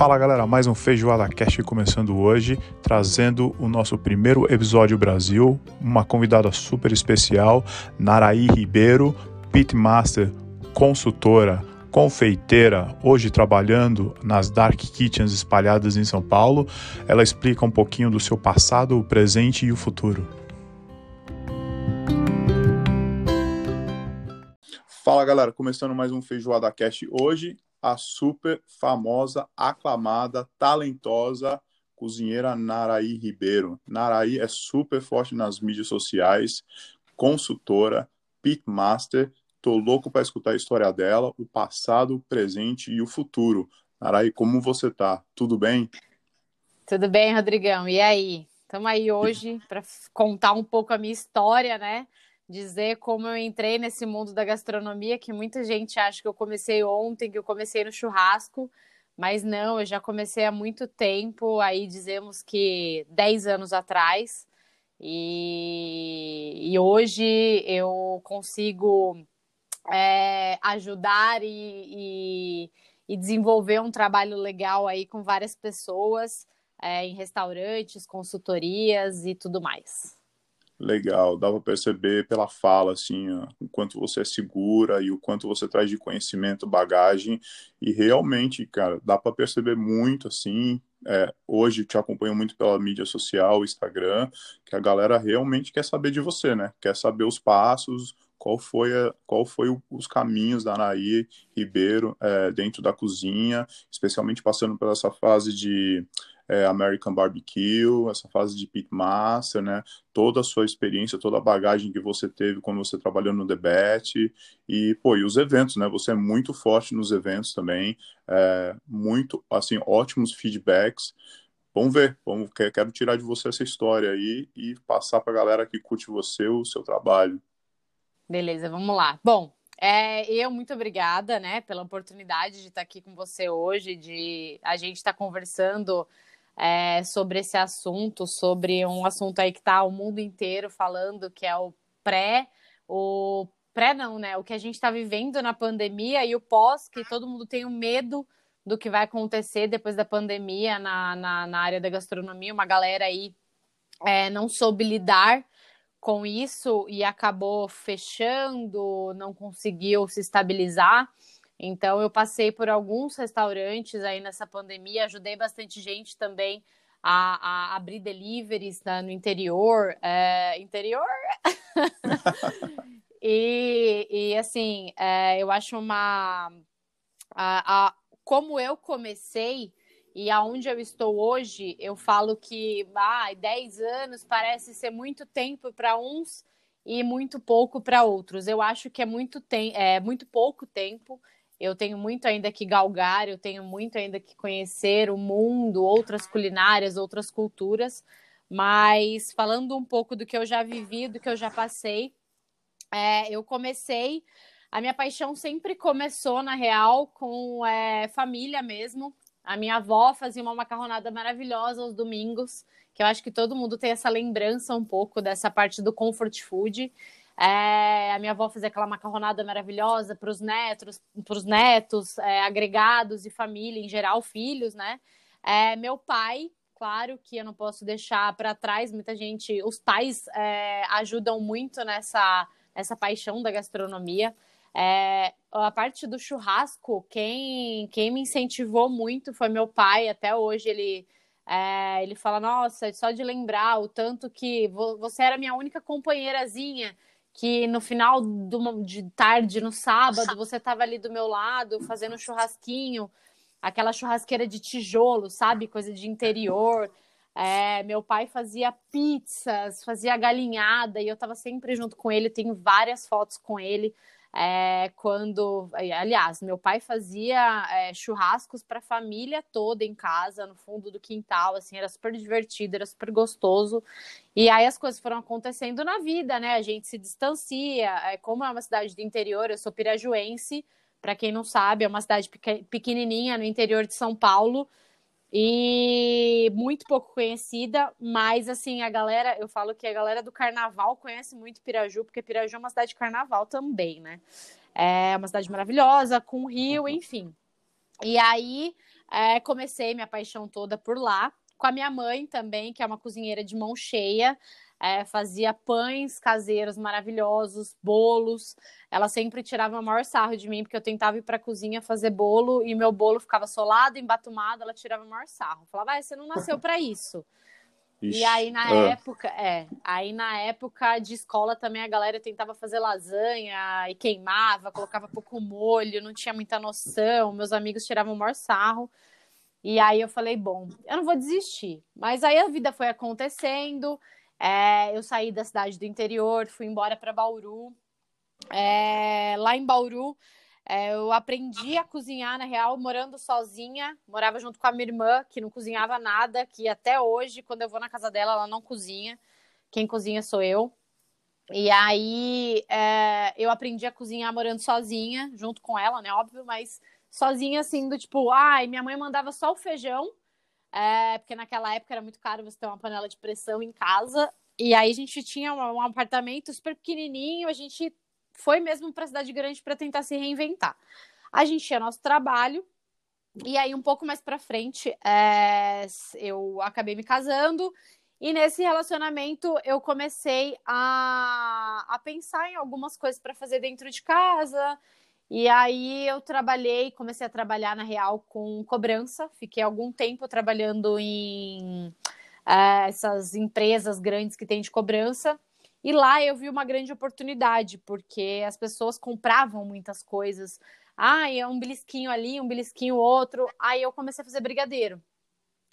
Fala galera, mais um Feijoada Cast começando hoje, trazendo o nosso primeiro episódio Brasil, uma convidada super especial, Naraí Ribeiro, pitmaster, consultora, confeiteira, hoje trabalhando nas Dark Kitchens espalhadas em São Paulo. Ela explica um pouquinho do seu passado, o presente e o futuro. Fala galera, começando mais um Feijoada Cast hoje, a super famosa, aclamada, talentosa cozinheira Naraí Ribeiro. Naraí é super forte nas mídias sociais, consultora, pitmaster Tô louco para escutar a história dela, o passado, o presente e o futuro. Naraí, como você tá? Tudo bem? Tudo bem, Rodrigão. E aí? Estamos aí hoje para contar um pouco a minha história, né? Dizer como eu entrei nesse mundo da gastronomia, que muita gente acha que eu comecei ontem, que eu comecei no churrasco, mas não, eu já comecei há muito tempo, aí dizemos que 10 anos atrás. E, e hoje eu consigo é, ajudar e, e, e, desenvolver um trabalho legal aí com várias pessoas é, em restaurantes, consultorias e tudo mais. Legal, dá para perceber pela fala, assim, ó, o quanto você é segura e o quanto você traz de conhecimento, bagagem, e realmente, cara, dá para perceber muito, assim, é, hoje te acompanho muito pela mídia social, Instagram, que a galera realmente quer saber de você, né? Quer saber os passos, qual foi, a, qual foi o, os caminhos da Anaí Ribeiro é, dentro da cozinha, especialmente passando por essa fase de é, American Barbecue, essa fase de pitmaster, né? Toda a sua experiência, toda a bagagem que você teve quando você trabalhou no debate e, pô, e os eventos, né? Você é muito forte nos eventos também, é, muito, assim, ótimos feedbacks. Vamos ver, vamos, quero tirar de você essa história aí e passar para a galera que curte você, o seu trabalho. Beleza, vamos lá. Bom, é, eu muito obrigada, né, pela oportunidade de estar aqui com você hoje, de a gente estar conversando é, sobre esse assunto, sobre um assunto aí que está o mundo inteiro falando, que é o pré, o pré não, né, o que a gente está vivendo na pandemia e o pós, que todo mundo tem um medo do que vai acontecer depois da pandemia na, na, na área da gastronomia, uma galera aí é, não soube lidar com isso e acabou fechando, não conseguiu se estabilizar. Então, eu passei por alguns restaurantes aí nessa pandemia, ajudei bastante gente também a, a abrir deliveries né, no interior. É, interior? e, e, assim, é, eu acho uma. A, a, como eu comecei, e aonde eu estou hoje, eu falo que ah, 10 anos parece ser muito tempo para uns e muito pouco para outros. Eu acho que é muito, tem é muito pouco tempo. Eu tenho muito ainda que galgar, eu tenho muito ainda que conhecer o mundo, outras culinárias, outras culturas. Mas falando um pouco do que eu já vivi, do que eu já passei, é, eu comecei. A minha paixão sempre começou, na real, com é, família mesmo. A minha avó fazia uma macarronada maravilhosa aos domingos, que eu acho que todo mundo tem essa lembrança um pouco dessa parte do comfort food. É, a minha avó fazia aquela macarronada maravilhosa para os netos, pros netos é, agregados e família em geral, filhos, né? É, meu pai, claro que eu não posso deixar para trás, muita gente, os pais é, ajudam muito nessa, nessa paixão da gastronomia. É, a parte do churrasco, quem, quem me incentivou muito foi meu pai. Até hoje ele, é, ele fala: Nossa, só de lembrar o tanto que você era minha única companheirazinha. Que no final do, de tarde, no sábado, você estava ali do meu lado fazendo churrasquinho, aquela churrasqueira de tijolo, sabe? Coisa de interior. É, meu pai fazia pizzas, fazia galinhada e eu estava sempre junto com ele. Tenho várias fotos com ele. É, quando, aliás, meu pai fazia é, churrascos para a família toda em casa, no fundo do quintal, assim, era super divertido, era super gostoso. E aí as coisas foram acontecendo na vida, né? A gente se distancia. É, como é uma cidade do interior, eu sou pirajuense, para quem não sabe, é uma cidade pequenininha no interior de São Paulo e muito pouco conhecida, mas assim, a galera, eu falo que a galera do carnaval conhece muito Piraju, porque Piraju é uma cidade de carnaval também, né? É uma cidade maravilhosa, com rio, enfim. E aí, é, comecei minha paixão toda por lá. Com a minha mãe também, que é uma cozinheira de mão cheia. É, fazia pães caseiros maravilhosos, bolos. Ela sempre tirava o maior sarro de mim, porque eu tentava ir para a cozinha fazer bolo e meu bolo ficava solado, embatumado. Ela tirava o maior sarro. Falava, ah, você não nasceu para isso. Ixi, e aí na ah. época, é, aí na época de escola também a galera tentava fazer lasanha e queimava, colocava pouco molho, não tinha muita noção, meus amigos tiravam o maior sarro. E aí eu falei, bom, eu não vou desistir. Mas aí a vida foi acontecendo, é, eu saí da cidade do interior, fui embora para Bauru. É, lá em Bauru, é, eu aprendi a cozinhar, na real, morando sozinha. Morava junto com a minha irmã, que não cozinhava nada, que até hoje, quando eu vou na casa dela, ela não cozinha. Quem cozinha sou eu. E aí é, eu aprendi a cozinhar morando sozinha, junto com ela, né? Óbvio, mas sozinha, assim, do tipo, ai, minha mãe mandava só o feijão, é, porque naquela época era muito caro você ter uma panela de pressão em casa. E aí a gente tinha um, apartamento super pequenininho, a gente foi mesmo para a cidade grande para tentar se reinventar. A gente tinha nosso trabalho, e aí um pouco mais para frente é, eu acabei me casando, e nesse relacionamento eu comecei a, a pensar em algumas coisas para fazer dentro de casa. E aí eu trabalhei, comecei a trabalhar na real com cobrança. Fiquei algum tempo trabalhando em é, essas empresas grandes que tem de cobrança. E lá eu vi uma grande oportunidade, porque as pessoas compravam muitas coisas. Ah, é um belisquinho ali, um belisquinho outro. Aí eu comecei a fazer brigadeiro.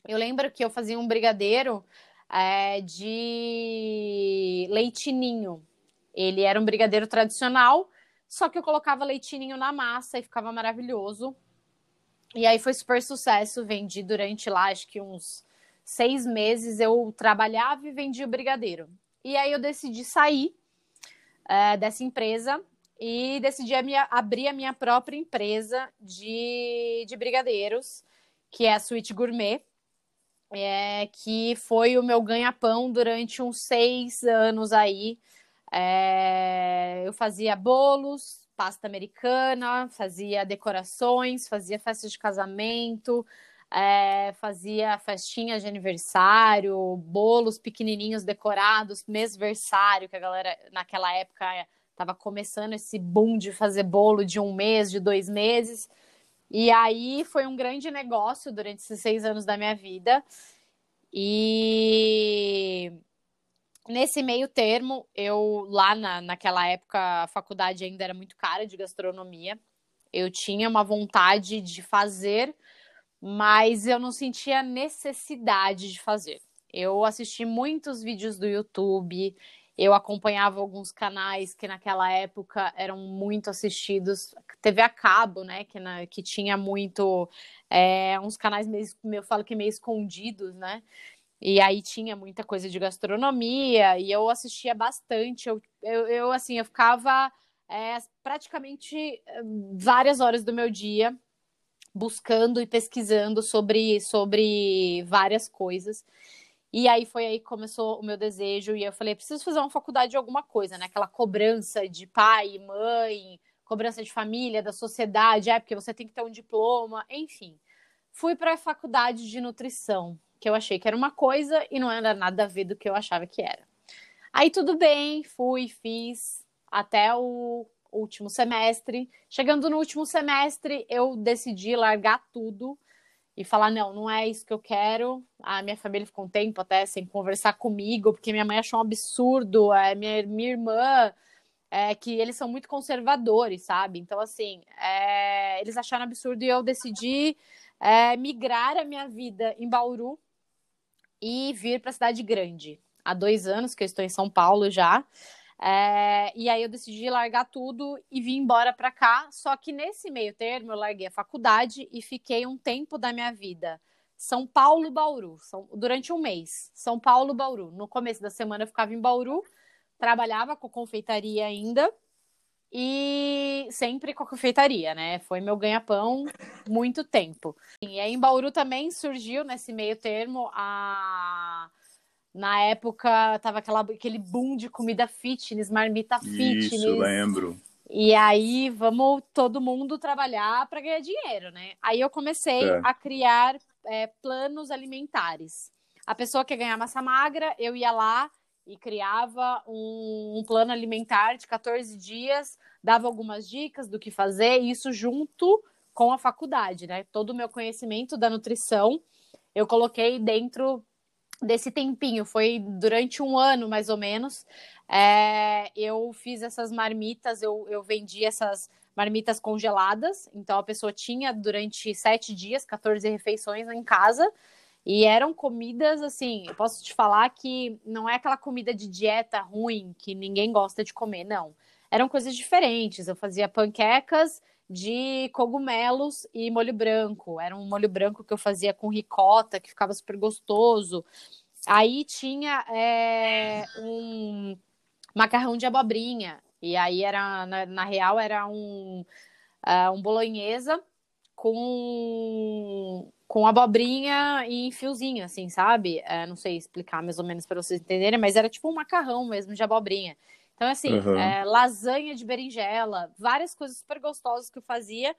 Eu lembro que eu fazia um brigadeiro é, de leitinho. Ele era um brigadeiro tradicional, só que eu colocava leitinho na massa e ficava maravilhoso. E aí foi super sucesso. Vendi durante lá, acho que uns seis meses. Eu trabalhava e vendia o brigadeiro. E aí eu decidi sair é, dessa empresa e decidi a minha, abrir a minha própria empresa de, de brigadeiros, que é a Suite Gourmet, é, que foi o meu ganha-pão durante uns seis anos aí. É, eu fazia bolos, pasta americana, fazia decorações, fazia festas de casamento, é, fazia festinhas de aniversário, bolos pequenininhos decorados, mêsversário, que a galera naquela época estava começando esse boom de fazer bolo de um mês, de dois meses. E aí foi um grande negócio durante esses seis anos da minha vida. E nesse meio termo, eu lá na, naquela época, a faculdade ainda era muito cara de gastronomia. Eu tinha uma vontade de fazer mas eu não sentia necessidade de fazer. Eu assisti muitos vídeos do YouTube, eu acompanhava alguns canais que naquela época eram muito assistidos, TV a cabo, né, que, na, que tinha muito, é, uns canais meio, eu falo que meio escondidos, né, e aí tinha muita coisa de gastronomia, e eu assistia bastante, eu, eu, eu assim, eu ficava é, praticamente eh, várias horas do meu dia buscando e pesquisando sobre, sobre várias coisas. E aí foi aí que começou o meu desejo e eu falei, preciso fazer uma faculdade de alguma coisa, né? Aquela cobrança de pai, mãe, cobrança de família, da sociedade, é porque você tem que ter um diploma, enfim. Fui para a faculdade de nutrição, que eu achei que era uma coisa e não era nada a ver do que eu achava que era. Aí tudo bem, fui, fiz até o último semestre. Chegando no último semestre, eu decidi largar tudo e falar: não, não é isso que eu quero. A minha família ficou um tempo até sem conversar comigo, porque minha mãe achou um absurdo. É, minha, minha irmã, é, que eles são muito conservadores, sabe? Então, assim, é, eles acharam absurdo e eu decidi é, migrar a minha vida em Bauru e vir para a cidade grande. Há dois anos que eu estou em São Paulo já. É, e aí eu decidi largar tudo e vim embora para cá. Só que nesse meio termo eu larguei a faculdade e fiquei um tempo da minha vida São Paulo, Bauru, são, durante um mês. São Paulo, Bauru. No começo da semana eu ficava em Bauru, trabalhava com confeitaria ainda e sempre com a confeitaria, né? Foi meu ganha-pão muito tempo. E aí em Bauru também surgiu nesse meio termo a na época, tava aquela, aquele boom de comida fitness, marmita fitness. Isso, lembro. E aí vamos todo mundo trabalhar para ganhar dinheiro, né? Aí eu comecei é. a criar é, planos alimentares. A pessoa quer ganhar massa magra, eu ia lá e criava um, um plano alimentar de 14 dias, dava algumas dicas do que fazer, isso junto com a faculdade, né? Todo o meu conhecimento da nutrição eu coloquei dentro desse tempinho. Foi durante um ano, mais ou menos. É, eu fiz essas marmitas, eu, eu vendi essas marmitas congeladas. Então a pessoa tinha durante sete dias, 14 refeições em casa. E eram comidas assim, eu posso te falar que não é aquela comida de dieta ruim que ninguém gosta de comer, não. Eram coisas diferentes. Eu fazia panquecas de cogumelos e molho branco. Era um molho branco que eu fazia com ricota, que ficava super gostoso. Aí tinha é, um macarrão de abobrinha. E aí era, na, na real, era um, uh, um bolonhesa com, com abobrinha e fiozinho, assim, sabe? Uh, não sei explicar mais ou menos para vocês entenderem, mas era tipo um macarrão mesmo de abobrinha. Então, assim, uhum. é, lasanha de berinjela, várias coisas super gostosas que eu fazia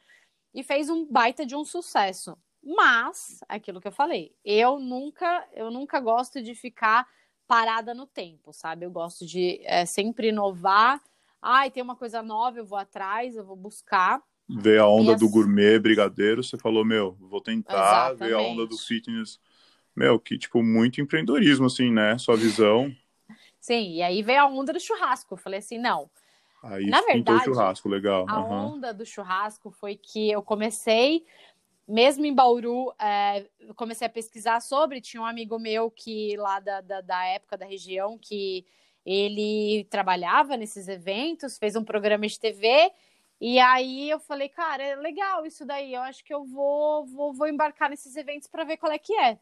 e fez um baita de um sucesso. Mas, aquilo que eu falei, eu nunca, eu nunca gosto de ficar parada no tempo, sabe? Eu gosto de é, sempre inovar. Ai, tem uma coisa nova, eu vou atrás, eu vou buscar. Ver a onda do gourmet brigadeiro, você falou, meu, vou tentar Exatamente. ver a onda do fitness. Meu, que, tipo, muito empreendedorismo, assim, né? Sua visão. Sim, e aí veio a onda do churrasco. Eu falei assim, não. Aí Na verdade, o churrasco, legal. A uhum. onda do churrasco foi que eu comecei, mesmo em Bauru, é, comecei a pesquisar sobre. Tinha um amigo meu que lá da, da, da época da região que ele trabalhava nesses eventos, fez um programa de TV. E aí eu falei, cara, é legal isso daí. Eu acho que eu vou, vou, vou embarcar nesses eventos para ver qual é que é.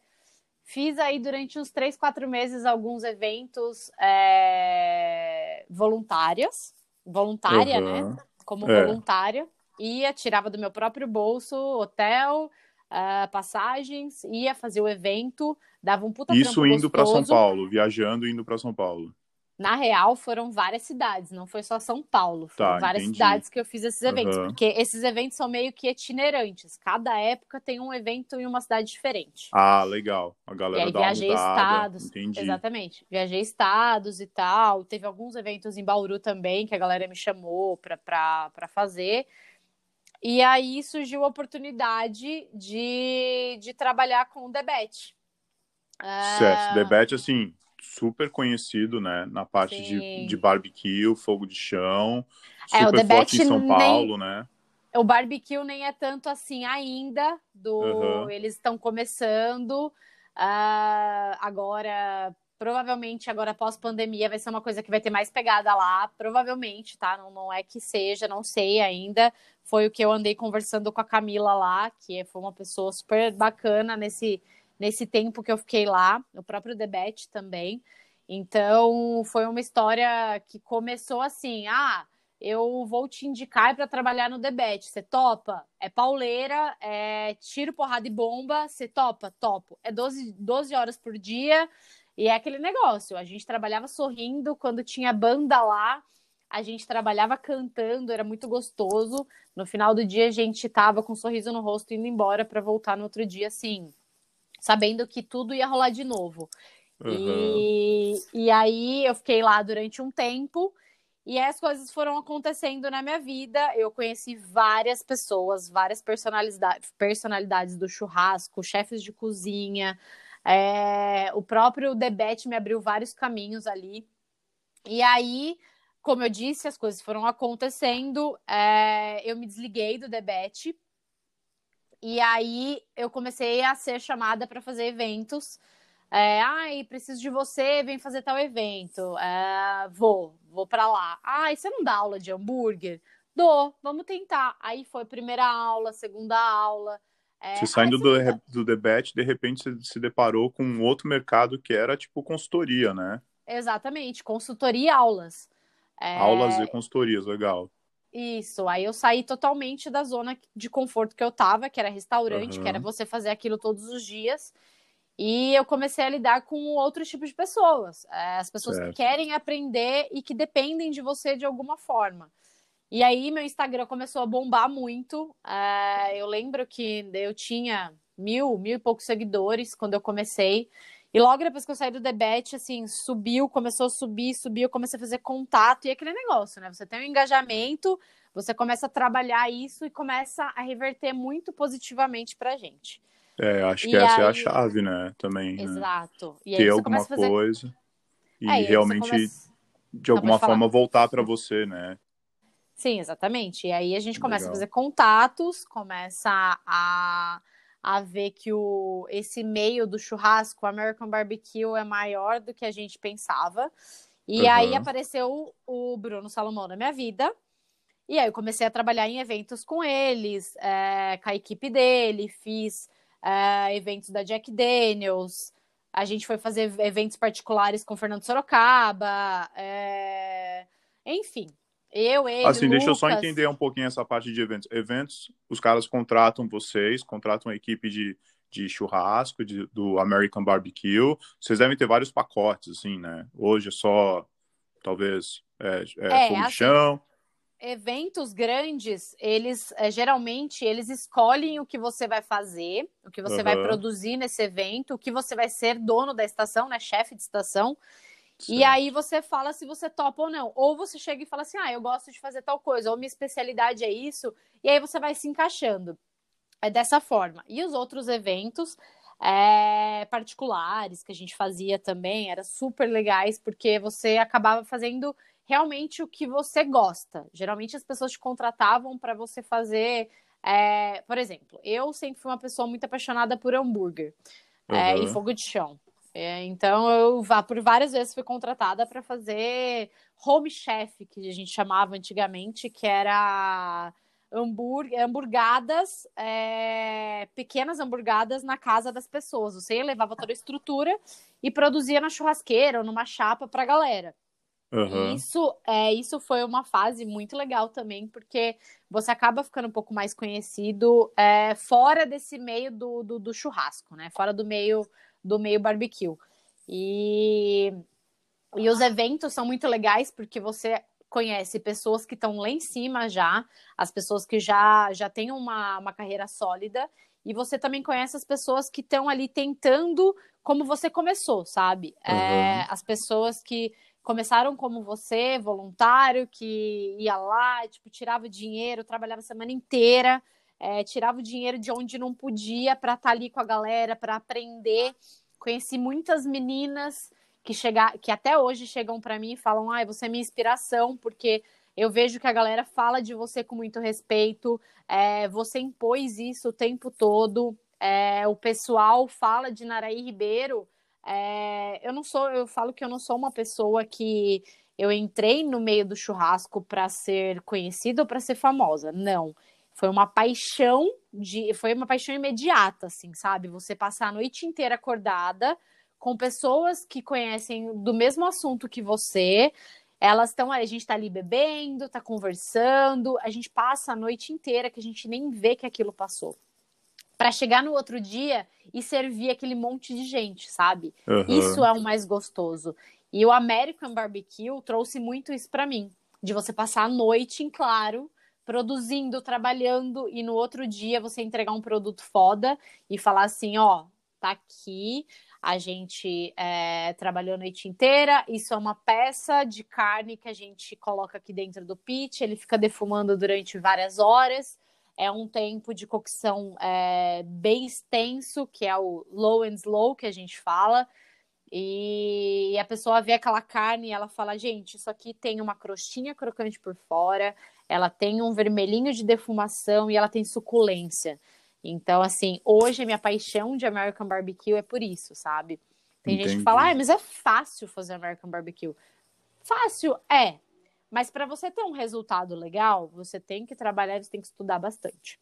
Fiz aí durante uns três, quatro meses alguns eventos é, voluntárias, voluntária, uhum. né? Como é. voluntária. Ia, tirava do meu próprio bolso, hotel, uh, passagens, ia fazer o evento, dava um puta Isso indo para São Paulo, viajando indo para São Paulo. Na real, foram várias cidades, não foi só São Paulo. Foram tá, várias entendi. cidades que eu fiz esses eventos, uhum. porque esses eventos são meio que itinerantes. Cada época tem um evento em uma cidade diferente. Ah, legal. A galera e aí, dá viajei estados. Entendi. Exatamente. Viajei estados e tal. Teve alguns eventos em Bauru também que a galera me chamou para fazer. E aí surgiu a oportunidade de, de trabalhar com o Debete. Certo. Uh... Debete, assim, super conhecido, né? Na parte de, de barbecue, fogo de chão. Super é, o forte em São Paulo, nem... né? O barbecue nem é tanto assim ainda. Do uhum. eles estão começando. Uh, agora, provavelmente, agora pós-pandemia, vai ser uma coisa que vai ter mais pegada lá. Provavelmente, tá? Não, não é que seja, não sei ainda. Foi o que eu andei conversando com a Camila lá, que foi uma pessoa super bacana nesse nesse tempo que eu fiquei lá, o próprio Debete também. Então, foi uma história que começou assim: ah, eu vou te indicar para trabalhar no Debete. Você topa? É pauleira, é tiro, porrada e bomba. Você topa? Topo. É 12, 12 horas por dia. E é aquele negócio. A gente trabalhava sorrindo quando tinha banda lá. A gente trabalhava cantando, era muito gostoso. No final do dia, a gente tava com um sorriso no rosto indo embora para voltar no outro dia assim, sabendo que tudo ia rolar de novo. Uhum. E, e aí eu fiquei lá durante um tempo e as coisas foram acontecendo na minha vida. Eu conheci várias pessoas, várias personalidades, personalidades do churrasco, chefes de cozinha. É, o próprio Debete me abriu vários caminhos ali. E aí, como eu disse, as coisas foram acontecendo. É, eu me desliguei do Debete e aí eu comecei a ser chamada para fazer eventos. É, Ai, preciso de você, vem fazer tal evento. É, vou, vou para lá. Ai, você não dá aula de hambúrguer? Dou, vamos tentar. Aí foi primeira aula, segunda aula. É, você saindo do, do debate, de repente você se deparou com um outro mercado que era tipo consultoria, né? Exatamente, consultoria e aulas. É... Aulas e consultorias, legal. Isso, aí eu saí totalmente da zona de conforto que eu tava, que era restaurante, uhum. que era você fazer aquilo todos os dias. E eu comecei a lidar com outro tipo de pessoas. É, as pessoas certo. que querem aprender e que dependem de você de alguma forma. E aí meu Instagram começou a bombar muito. É, eu lembro que eu tinha mil, mil e poucos seguidores quando eu comecei. E logo depois que eu saí do debate, assim, subiu, começou a subir, subiu, eu comecei a fazer contato e aquele negócio, né? Você tem um engajamento, você começa a trabalhar isso e começa a reverter muito positivamente pra gente. É, acho que e essa aí... é a chave, né? Também. Né? Exato. Né? Ter alguma fazer... coisa e, é, e realmente, começa... de alguma forma, voltar para você, né? Sim, exatamente. E aí a gente começa Legal. a fazer contatos, começa a a ver que o, esse meio do churrasco, o American Barbecue, é maior do que a gente pensava. E uhum. aí apareceu o Bruno Salomão na minha vida. E aí eu comecei a trabalhar em eventos com eles, é, com a equipe dele, fiz é, eventos da Jack Daniels. A gente foi fazer eventos particulares com o Fernando Sorocaba. É, enfim, eu, ele, Assim, Lucas... deixa eu só entender um pouquinho essa parte de eventos. Eventos, os caras contratam vocês, contratam uma equipe de, de churrasco, de, do American Barbecue. Vocês devem ter vários pacotes, assim, né? Hoje é só, talvez, é, é, é assim, chão. Eventos grandes, eles é, geralmente eles escolhem o que você vai fazer, o que você uhum. vai produzir nesse evento, o que você vai ser dono da estação, né, chefe de estação. Certo. E aí você fala se você topa ou não. Ou você chega e fala assim: ah, eu gosto de fazer tal coisa, ou minha especialidade é isso, e aí você vai se encaixando. É dessa forma. E os outros eventos é, particulares que a gente fazia também eram super legais, porque você acabava fazendo realmente o que você gosta. Geralmente as pessoas te contratavam para você fazer. É, por exemplo, eu sempre fui uma pessoa muito apaixonada por hambúrguer uhum. é, e fogo de chão. É, então eu vá por várias vezes fui contratada para fazer home chef, que a gente chamava antigamente, que era hambúrguer, hamburgadas, é, pequenas hamburgadas na casa das pessoas. Você levava toda a estrutura e produzia na churrasqueira ou numa chapa para a galera. Uhum. Isso, é, isso foi uma fase muito legal também, porque você acaba ficando um pouco mais conhecido é, fora desse meio do, do, do, churrasco, né? Fora do meio do meio barbecue. E, e os eventos são muito legais porque você conhece pessoas que estão lá em cima já, as pessoas que já, já têm uma, uma carreira sólida, e você também conhece as pessoas que estão ali tentando como você começou, sabe? Uhum. É, as pessoas que começaram como você, voluntário, que ia lá, tipo, tirava dinheiro, trabalhava a semana inteira é, tirava o dinheiro de onde não podia para estar tá ali com a galera, para aprender. Conheci muitas meninas que, chega, que até hoje chegam para mim e falam: ah, você é minha inspiração, porque eu vejo que a galera fala de você com muito respeito, é, você impôs isso o tempo todo, é, o pessoal fala de Naraí Ribeiro. É, eu não sou, eu falo que eu não sou uma pessoa que eu entrei no meio do churrasco para ser conhecida ou para ser famosa. Não. Foi uma paixão de, foi uma paixão imediata, assim, sabe? Você passar a noite inteira acordada com pessoas que conhecem do mesmo assunto que você. Elas estão, a gente tá ali bebendo, tá conversando, a gente passa a noite inteira que a gente nem vê que aquilo passou. Para chegar no outro dia e servir aquele monte de gente, sabe? Uhum. Isso é o mais gostoso. E o American Barbecue trouxe muito isso para mim, de você passar a noite em claro produzindo, trabalhando e no outro dia você entregar um produto foda e falar assim, ó, tá aqui, a gente é, trabalhou a noite inteira, isso é uma peça de carne que a gente coloca aqui dentro do pit, ele fica defumando durante várias horas, é um tempo de cocção é, bem extenso, que é o low and slow que a gente fala, e a pessoa vê aquela carne e ela fala, gente, isso aqui tem uma crostinha crocante por fora, ela tem um vermelhinho de defumação e ela tem suculência. Então, assim, hoje a minha paixão de American Barbecue é por isso, sabe? Tem Entendi. gente que fala, ah, mas é fácil fazer American Barbecue. Fácil é, mas para você ter um resultado legal, você tem que trabalhar, você tem que estudar bastante.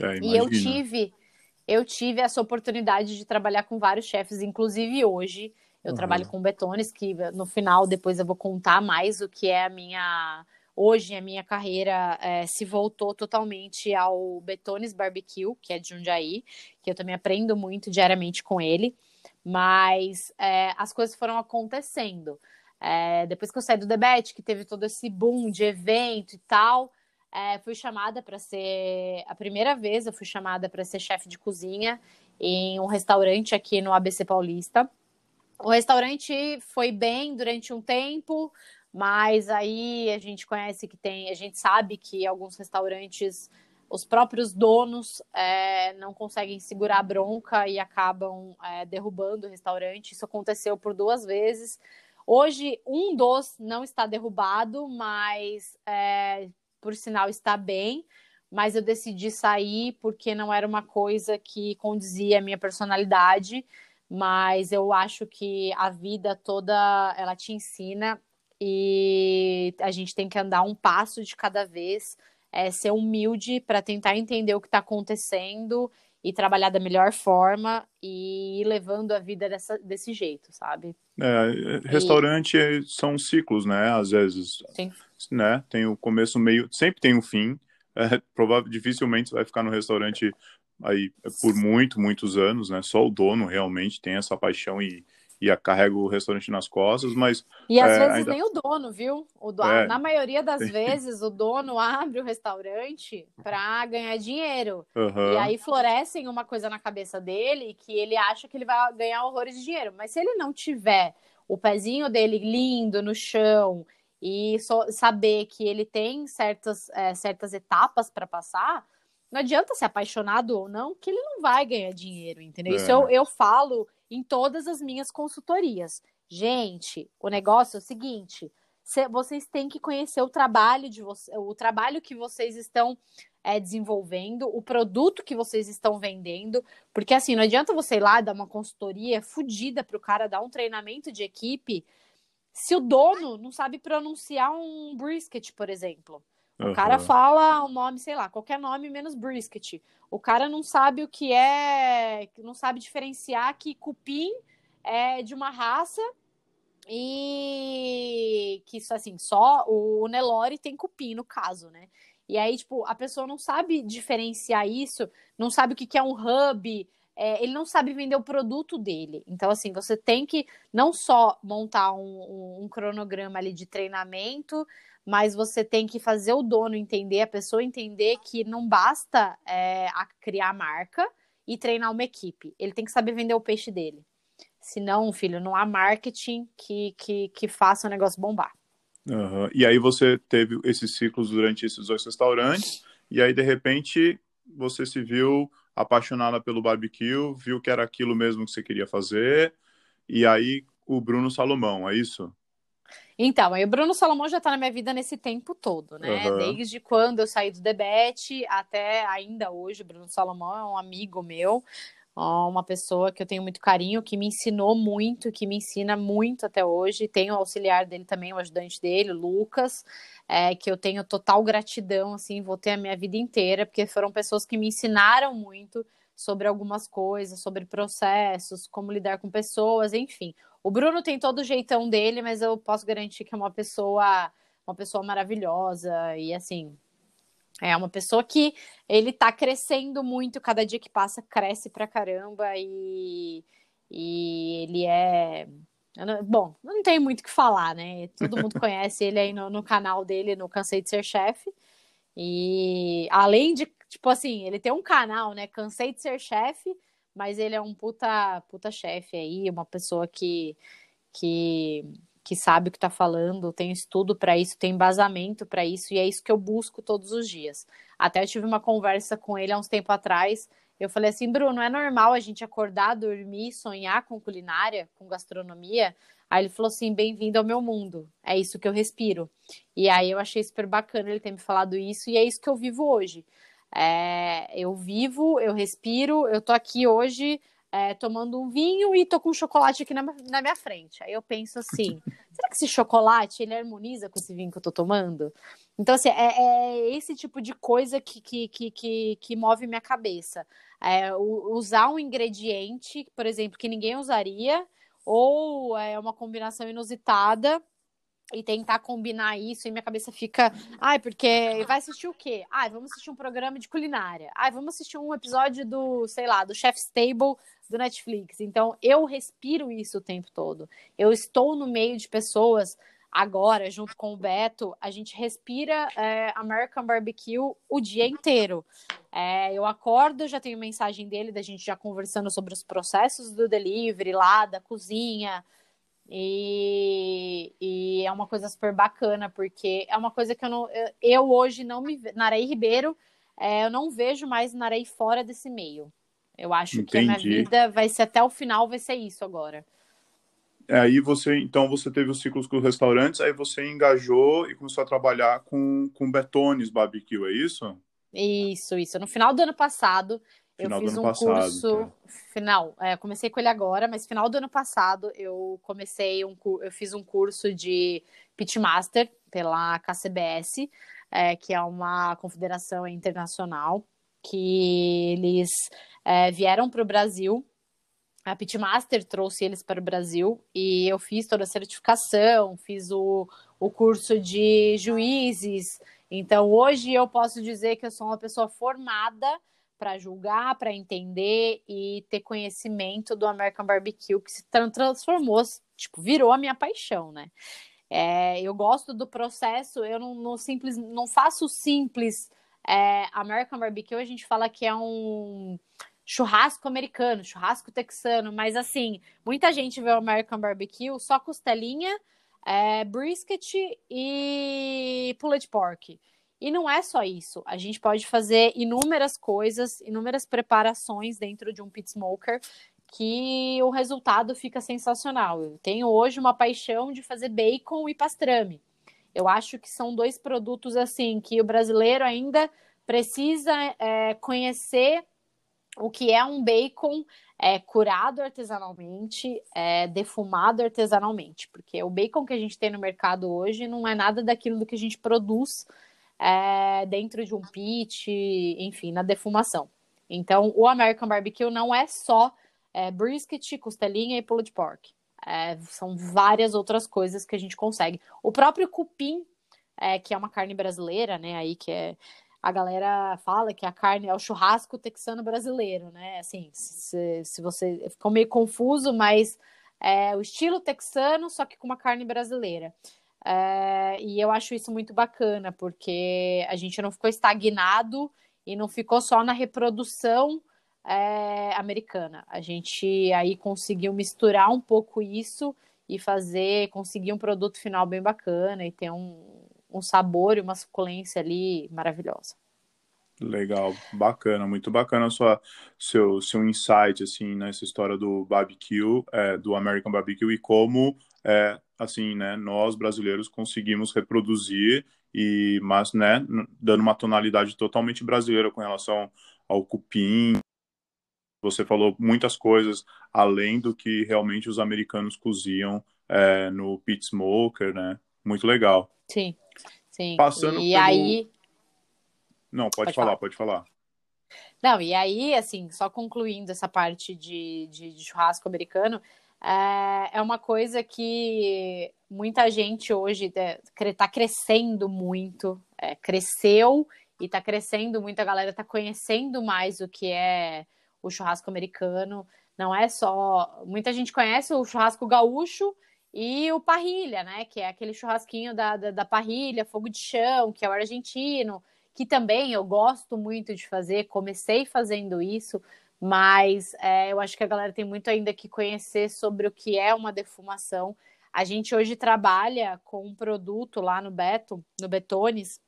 É, e eu tive, eu tive essa oportunidade de trabalhar com vários chefes, inclusive hoje. Eu uhum. trabalho com Betones, que no final depois eu vou contar mais o que é a minha Hoje a minha carreira é, se voltou totalmente ao Betones Barbecue, que é de Jundiaí, que eu também aprendo muito diariamente com ele, mas é, as coisas foram acontecendo. É, depois que eu saí do debate, que teve todo esse boom de evento e tal, fui chamada para ser a primeira vez eu fui chamada para ser chefe de cozinha em um restaurante aqui no ABC Paulista. O restaurante foi bem durante um tempo, mas aí a gente conhece que tem, a gente sabe que alguns restaurantes, os próprios donos é, não conseguem segurar a bronca e acabam é, derrubando o restaurante. Isso aconteceu por duas vezes. Hoje, um dos não está derrubado, mas é, por sinal está bem. Mas eu decidi sair porque não era uma coisa que condizia à minha personalidade mas eu acho que a vida toda ela te ensina e a gente tem que andar um passo de cada vez, é, ser humilde para tentar entender o que está acontecendo e trabalhar da melhor forma e ir levando a vida dessa, desse jeito, sabe? É, restaurante e... são ciclos, né? Às vezes, Sim. né? Tem o começo, meio, sempre tem um fim. É, provavelmente, dificilmente você vai ficar no restaurante aí por muito, muitos anos, né? Só o dono realmente tem essa paixão e, e a carrega o restaurante nas costas, mas... E às é, vezes ainda... nem o dono, viu? O do... é. Na maioria das vezes, o dono abre o restaurante para ganhar dinheiro. Uhum. E aí florescem uma coisa na cabeça dele que ele acha que ele vai ganhar horrores de dinheiro. Mas se ele não tiver o pezinho dele lindo no chão e so... saber que ele tem certas, é, certas etapas para passar não adianta ser apaixonado ou não, que ele não vai ganhar dinheiro, entendeu? É. Isso eu, eu falo em todas as minhas consultorias. Gente, o negócio é o seguinte: vocês têm que conhecer o trabalho de o trabalho que vocês estão é, desenvolvendo, o produto que vocês estão vendendo, porque assim, não adianta você ir lá dar uma consultoria fodida para o cara dar um treinamento de equipe se o dono não sabe pronunciar um brisket, por exemplo. O uhum. cara fala um nome, sei lá, qualquer nome menos brisket. O cara não sabe o que é, não sabe diferenciar que cupim é de uma raça e que assim, só o Nelore tem cupim no caso, né? E aí, tipo, a pessoa não sabe diferenciar isso, não sabe o que é um hub, é, ele não sabe vender o produto dele. Então, assim, você tem que não só montar um, um, um cronograma ali de treinamento, mas você tem que fazer o dono entender, a pessoa entender que não basta é, criar a marca e treinar uma equipe. Ele tem que saber vender o peixe dele. Senão, filho, não há marketing que, que, que faça o negócio bombar. Uhum. E aí você teve esses ciclos durante esses dois restaurantes, e aí, de repente, você se viu apaixonada pelo barbecue, viu que era aquilo mesmo que você queria fazer, e aí o Bruno Salomão, é isso? Então, aí o Bruno Salomão já está na minha vida nesse tempo todo, né? Uhum. Desde quando eu saí do Debete até ainda hoje. O Bruno Salomão é um amigo meu, uma pessoa que eu tenho muito carinho, que me ensinou muito, que me ensina muito até hoje. Tem o auxiliar dele também, o ajudante dele, o Lucas, é, que eu tenho total gratidão, assim, vou ter a minha vida inteira, porque foram pessoas que me ensinaram muito sobre algumas coisas, sobre processos, como lidar com pessoas, enfim. O Bruno tem todo o jeitão dele, mas eu posso garantir que é uma pessoa, uma pessoa maravilhosa e assim, é uma pessoa que ele tá crescendo muito, cada dia que passa cresce pra caramba e, e ele é não, bom, não tem muito o que falar, né? Todo mundo conhece ele aí no, no canal dele, no Cansei de Ser Chefe. E além de, tipo assim, ele tem um canal, né? Cansei de Ser Chefe mas ele é um puta, puta chefe aí, uma pessoa que, que, que sabe o que está falando, tem estudo para isso, tem embasamento para isso, e é isso que eu busco todos os dias. Até eu tive uma conversa com ele há uns tempos atrás. Eu falei assim, Bruno, é normal a gente acordar, dormir, sonhar com culinária, com gastronomia? Aí ele falou assim: bem-vindo ao meu mundo, é isso que eu respiro. E aí eu achei super bacana ele ter me falado isso, e é isso que eu vivo hoje. É, eu vivo, eu respiro, eu tô aqui hoje é, tomando um vinho e tô com um chocolate aqui na, na minha frente. Aí eu penso assim, será que esse chocolate ele harmoniza com esse vinho que eu tô tomando? Então, assim, é, é esse tipo de coisa que, que, que, que, que move minha cabeça. É, usar um ingrediente, por exemplo, que ninguém usaria, ou é uma combinação inusitada e tentar combinar isso e minha cabeça fica, ai, porque vai assistir o quê? Ai, vamos assistir um programa de culinária. Ai, vamos assistir um episódio do, sei lá, do Chef's Table do Netflix. Então, eu respiro isso o tempo todo. Eu estou no meio de pessoas agora, junto com o Beto, a gente respira é, American Barbecue o dia inteiro. É, eu acordo, já tenho mensagem dele, da gente já conversando sobre os processos do delivery lá, da cozinha. E, e é uma coisa super bacana, porque é uma coisa que eu não. Eu, eu hoje não me. Narei Ribeiro, é, eu não vejo mais Narei fora desse meio. Eu acho Entendi. que a minha vida vai ser até o final, vai ser isso agora. Aí você, então, você teve os ciclos com os restaurantes, aí você engajou e começou a trabalhar com, com Betones Barbecue, é isso? Isso, isso. No final do ano passado, final eu fiz um passado, curso. Tá. Final, é, comecei com ele agora, mas final do ano passado eu comecei um eu fiz um curso de Pitmaster pela KCBS, é, que é uma confederação internacional, que eles é, vieram para o Brasil a Pitmaster trouxe eles para o Brasil e eu fiz toda a certificação, fiz o, o curso de juízes. Então, hoje eu posso dizer que eu sou uma pessoa formada para julgar, para entender e ter conhecimento do American Barbecue, que se transformou, tipo, virou a minha paixão, né? É, eu gosto do processo, eu não, não simples, não faço simples. É, American Barbecue, a gente fala que é um churrasco americano, churrasco texano, mas assim, muita gente vê o American Barbecue só costelinha, é, brisket e pulled pork. E não é só isso. A gente pode fazer inúmeras coisas, inúmeras preparações dentro de um pit smoker que o resultado fica sensacional. Eu tenho hoje uma paixão de fazer bacon e pastrame. Eu acho que são dois produtos assim que o brasileiro ainda precisa é, conhecer o que é um bacon é, curado artesanalmente, é, defumado artesanalmente, porque o bacon que a gente tem no mercado hoje não é nada daquilo do que a gente produz é, dentro de um pit, enfim, na defumação. Então, o American Barbecue não é só é, brisket, costelinha e pulled pork. É, são várias outras coisas que a gente consegue. O próprio cupim, é, que é uma carne brasileira, né, aí que é a galera fala que a carne é o churrasco texano brasileiro, né? Assim, se, se você ficou meio confuso, mas é o estilo texano, só que com uma carne brasileira. É, e eu acho isso muito bacana, porque a gente não ficou estagnado e não ficou só na reprodução é, americana. A gente aí conseguiu misturar um pouco isso e fazer, conseguir um produto final bem bacana e ter um, um sabor e uma suculência ali maravilhosa. Legal, bacana, muito bacana sua, seu, seu insight, assim, nessa história do barbecue, é, do American Barbecue e como, é, assim, né, nós brasileiros conseguimos reproduzir e, mas, né, dando uma tonalidade totalmente brasileira com relação ao cupim. Você falou muitas coisas além do que realmente os americanos coziam é, no pit smoker, né? Muito legal. Sim. Sim. Passando e pelo... aí. Não, pode, pode falar, falar, pode falar. Não, e aí, assim, só concluindo essa parte de, de, de churrasco americano, é, é uma coisa que muita gente hoje está crescendo muito, é, cresceu e está crescendo muito, a galera está conhecendo mais o que é o churrasco americano. Não é só. Muita gente conhece o churrasco gaúcho e o parrilha, né? Que é aquele churrasquinho da, da, da, parrilha, fogo de chão, que é o argentino, que também eu gosto muito de fazer. Comecei fazendo isso, mas é, eu acho que a galera tem muito ainda que conhecer sobre o que é uma defumação. A gente hoje trabalha com um produto lá no Beto, no Betones.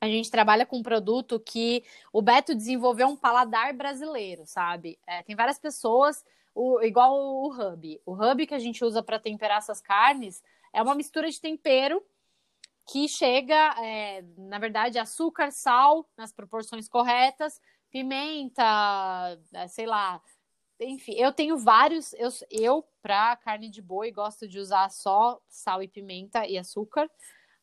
A gente trabalha com um produto que o Beto desenvolveu um paladar brasileiro, sabe? É, tem várias pessoas o, igual o hub. O hub que a gente usa para temperar essas carnes é uma mistura de tempero que chega, é, na verdade, açúcar, sal nas proporções corretas, pimenta, é, sei lá. Enfim, eu tenho vários. Eu, eu para carne de boi, gosto de usar só sal e pimenta e açúcar.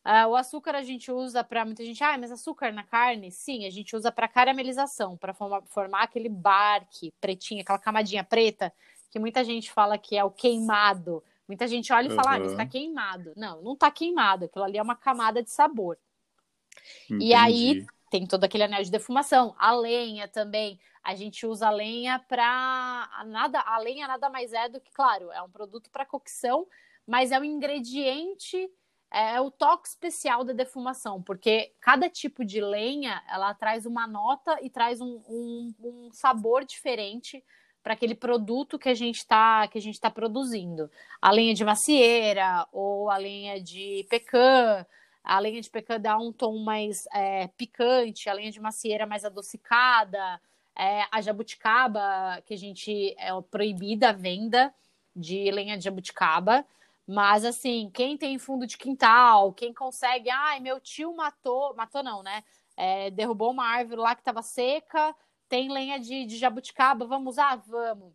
Uh, o açúcar a gente usa para muita gente, ah, mas açúcar na carne? Sim, a gente usa para caramelização, para formar, formar, aquele barque pretinho, aquela camadinha preta, que muita gente fala que é o queimado. Muita gente olha e fala, uhum. ah, está queimado. Não, não está queimado, aquilo ali é uma camada de sabor. Entendi. E aí tem todo aquele anel de defumação. A lenha também, a gente usa a lenha para nada, a lenha nada mais é do que, claro, é um produto para cocção, mas é um ingrediente é o toque especial da defumação, porque cada tipo de lenha ela traz uma nota e traz um, um, um sabor diferente para aquele produto que a gente está que a gente está produzindo. A lenha de macieira ou a lenha de pecan, a lenha de pecan dá um tom mais é, picante, a lenha de macieira mais adocicada, é, a jabuticaba que a gente é proibida a venda de lenha de jabuticaba. Mas assim, quem tem fundo de quintal, quem consegue, ai, meu tio matou, matou não, né? É, derrubou uma árvore lá que estava seca, tem lenha de, de jabuticaba, vamos usar? Vamos.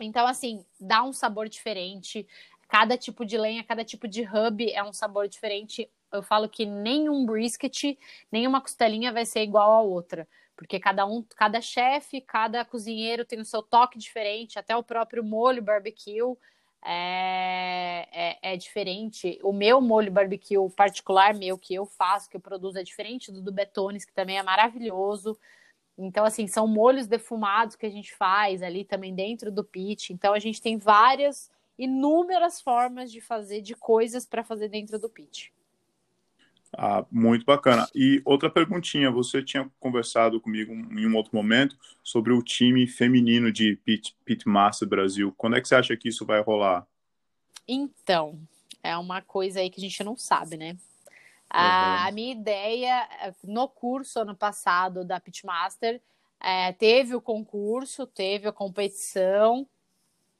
Então, assim, dá um sabor diferente. Cada tipo de lenha, cada tipo de hub é um sabor diferente. Eu falo que nenhum brisket, nenhuma costelinha vai ser igual a outra. Porque cada um, cada chefe, cada cozinheiro tem o seu toque diferente, até o próprio molho barbecue é, é, é, diferente. O meu molho barbecue particular, meu, que eu faço, que eu produzo, é diferente do do Betones, que também é maravilhoso. Então, assim, são molhos defumados que a gente faz ali também dentro do pit. Então, a gente tem várias, inúmeras formas de fazer, de coisas para fazer dentro do pit. Ah, muito bacana. E outra perguntinha, você tinha conversado comigo em um outro momento sobre o time feminino de Pit, Pitmaster Brasil. Quando é que você acha que isso vai rolar? Então, é uma coisa aí que a gente não sabe, né? A, a minha ideia, no curso ano passado da Pitmaster, é, teve o concurso, teve a competição,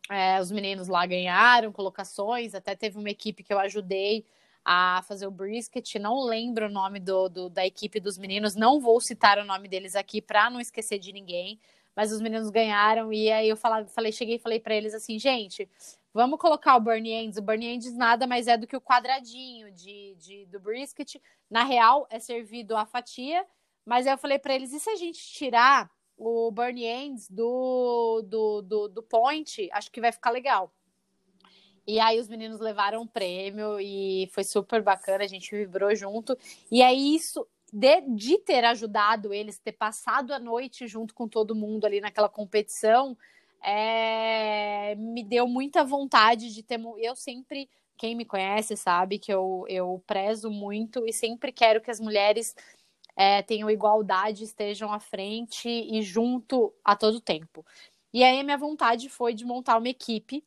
é, os meninos lá ganharam colocações, até teve uma equipe que eu ajudei a fazer o brisket. Não lembro o nome do, do da equipe dos meninos, não vou citar o nome deles aqui para não esquecer de ninguém. Mas os meninos ganharam e aí eu falei, falei cheguei e falei para eles assim, gente, vamos colocar o Burn Ends. O Burn Ends nada mais é do que o quadradinho de, de do brisket. Na real, é servido a fatia. Mas aí eu falei para eles, e se a gente tirar o Burn Ends do, do, do, do point, acho que vai ficar legal. E aí os meninos levaram o prêmio e foi super bacana, a gente vibrou junto. E aí isso de, de, ter ajudado eles, ter passado a noite junto com todo mundo ali naquela competição, é, me deu muita vontade de ter. Eu sempre, quem me conhece sabe que eu, eu prezo muito e sempre quero que as mulheres é, tenham igualdade, estejam à frente e junto a todo tempo. E aí a minha vontade foi de montar uma equipe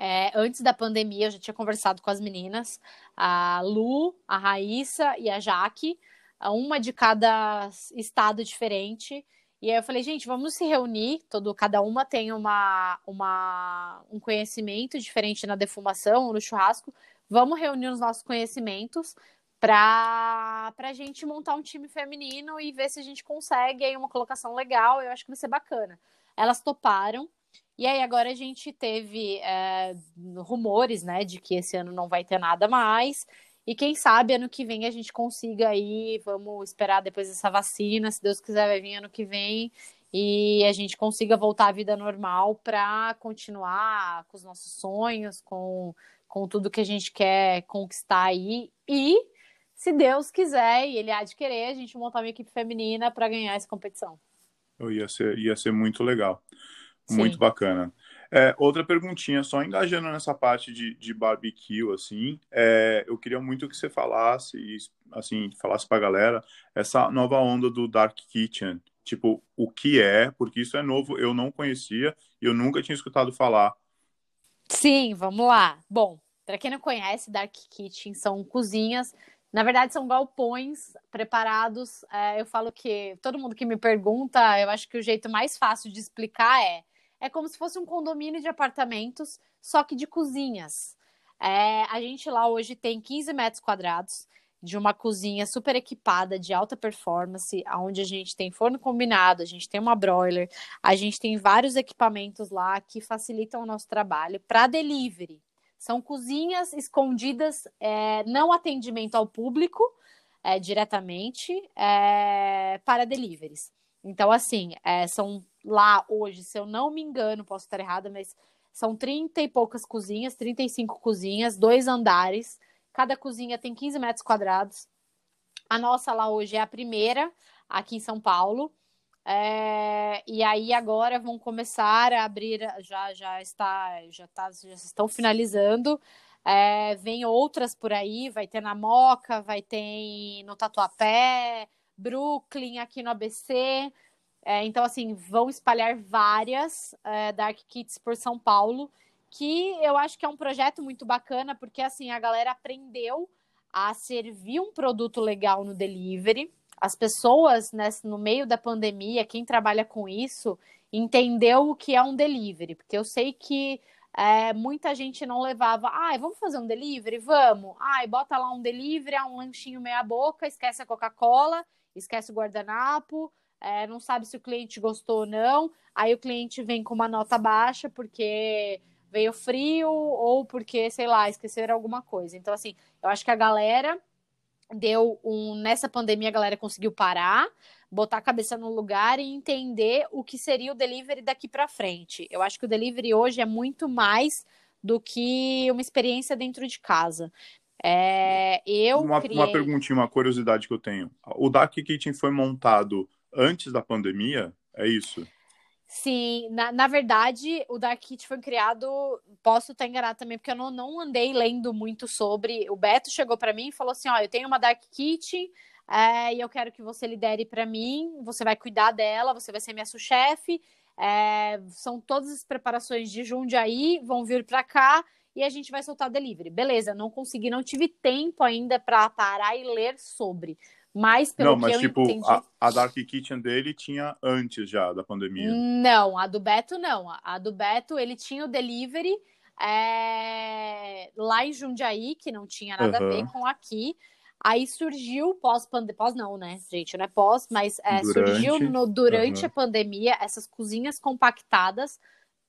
é, antes da pandemia, eu já tinha conversado com as meninas, a Lu, a Raíssa e a Jaque, uma de cada estado diferente. E aí eu falei, gente, vamos se reunir, todo, cada uma tem uma, uma, um conhecimento diferente na defumação, no churrasco. Vamos reunir os nossos conhecimentos para a gente montar um time feminino e ver se a gente consegue aí uma colocação legal. Eu acho que vai ser bacana. Elas toparam. E aí agora a gente teve é, rumores, né, de que esse ano não vai ter nada mais. E quem sabe ano que vem a gente consiga aí, vamos esperar depois dessa vacina, se Deus quiser vai vir ano que vem e a gente consiga voltar à vida normal para continuar com os nossos sonhos, com, com tudo que a gente quer conquistar aí e se Deus quiser e ele há de querer, a gente montar uma equipe feminina para ganhar essa competição. Ia ser, ia ser muito legal. Muito bacana. É, outra perguntinha, só engajando nessa parte de, de barbecue, assim, é, eu queria muito que você falasse, assim, falasse pra galera, essa nova onda do Dark Kitchen, tipo, o que é, porque isso é novo, eu não conhecia e eu nunca tinha escutado falar. Sim, vamos lá. Bom, para quem não conhece, Dark Kitchen são cozinhas na verdade, são galpões preparados. É, eu falo que todo mundo que me pergunta, eu acho que o jeito mais fácil de explicar é é como se fosse um condomínio de apartamentos, só que de cozinhas. É, a gente lá hoje tem 15 metros quadrados de uma cozinha super equipada, de alta performance, onde a gente tem forno combinado, a gente tem uma broiler, a gente tem vários equipamentos lá que facilitam o nosso trabalho para delivery. São cozinhas escondidas, é, não atendimento ao público é, diretamente, é, para deliveries. Então, assim, é, são lá hoje, se eu não me engano, posso estar errada, mas são 30 e poucas cozinhas, 35 cozinhas, dois andares. Cada cozinha tem 15 metros quadrados. A nossa lá hoje é a primeira, aqui em São Paulo. É, e aí agora vão começar a abrir, já já está, já tá, já estão finalizando É, vem outras por aí, vai ter na Moca, vai ter no Tatuapé, Brooklyn, aqui no ABC. É, então, assim, vão espalhar várias é, Dark Kits por São Paulo, que eu acho que é um projeto muito bacana, porque assim, a galera aprendeu a servir um produto legal no delivery. As pessoas, né, no meio da pandemia, quem trabalha com isso, entendeu o que é um delivery, porque eu sei que é, muita gente não levava, ai, vamos fazer um delivery? Vamos. Ai, bota lá um delivery, um lanchinho meia boca, esquece a Coca-Cola, esquece o guardanapo, é, não sabe se o cliente gostou ou não. Aí o cliente vem com uma nota baixa porque veio frio ou porque, sei lá, esqueceram alguma coisa. Então, assim, eu acho que a galera deu um. Nessa pandemia, a galera conseguiu parar, botar a cabeça no lugar e entender o que seria o delivery daqui para frente. Eu acho que o delivery hoje é muito mais do que uma experiência dentro de casa. É, eu uma, criei... uma perguntinha, uma curiosidade que eu tenho. O Dark Kitchen foi montado antes da pandemia? É isso? Sim, na, na verdade, o Dark Kit foi criado. Posso estar enganado também, porque eu não, não andei lendo muito sobre. O Beto chegou para mim e falou assim: Ó, eu tenho uma Dark Kit é, e eu quero que você lidere para mim. Você vai cuidar dela, você vai ser minha sous-chefe. É, são todas as preparações de Jundiaí, vão vir para cá e a gente vai soltar delivery. Beleza, não consegui, não tive tempo ainda para parar e ler sobre. Mas pelo não, mas, que tipo, entendi... a, a, Dark Kitchen dele tinha antes já da pandemia. Não, a do Beto não. A do Beto, ele tinha o delivery é... lá em Jundiaí, que não tinha nada uhum. a ver com aqui. Aí surgiu pós-pandemia, pós não, né, gente, não é pós, mas é, durante, surgiu no, durante uhum. a pandemia essas cozinhas compactadas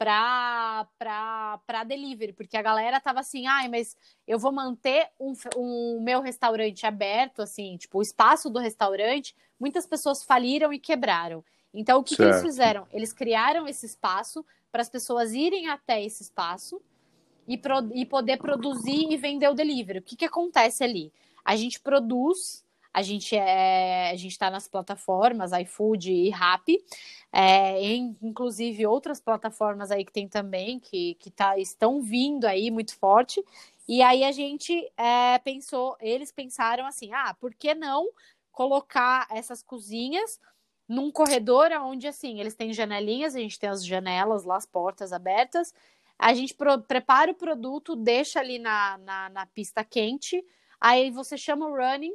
para delivery, porque a galera tava assim, ai, mas eu vou manter um, um meu restaurante aberto, assim, tipo, o espaço do restaurante, muitas pessoas faliram e quebraram. Então, o que, que eles fizeram? Eles criaram esse espaço para as pessoas irem até esse espaço e, pro, e poder produzir e vender o delivery. O que, que acontece ali? A gente produz a gente é, a gente está nas plataformas iFood e Rappi, é, em, inclusive outras plataformas aí que tem também que, que tá, estão vindo aí muito forte. E aí a gente é, pensou, eles pensaram assim, ah, por que não colocar essas cozinhas num corredor onde assim eles têm janelinhas, a gente tem as janelas lá, as portas abertas. A gente prepara o produto, deixa ali na, na, na pista quente. Aí você chama o running,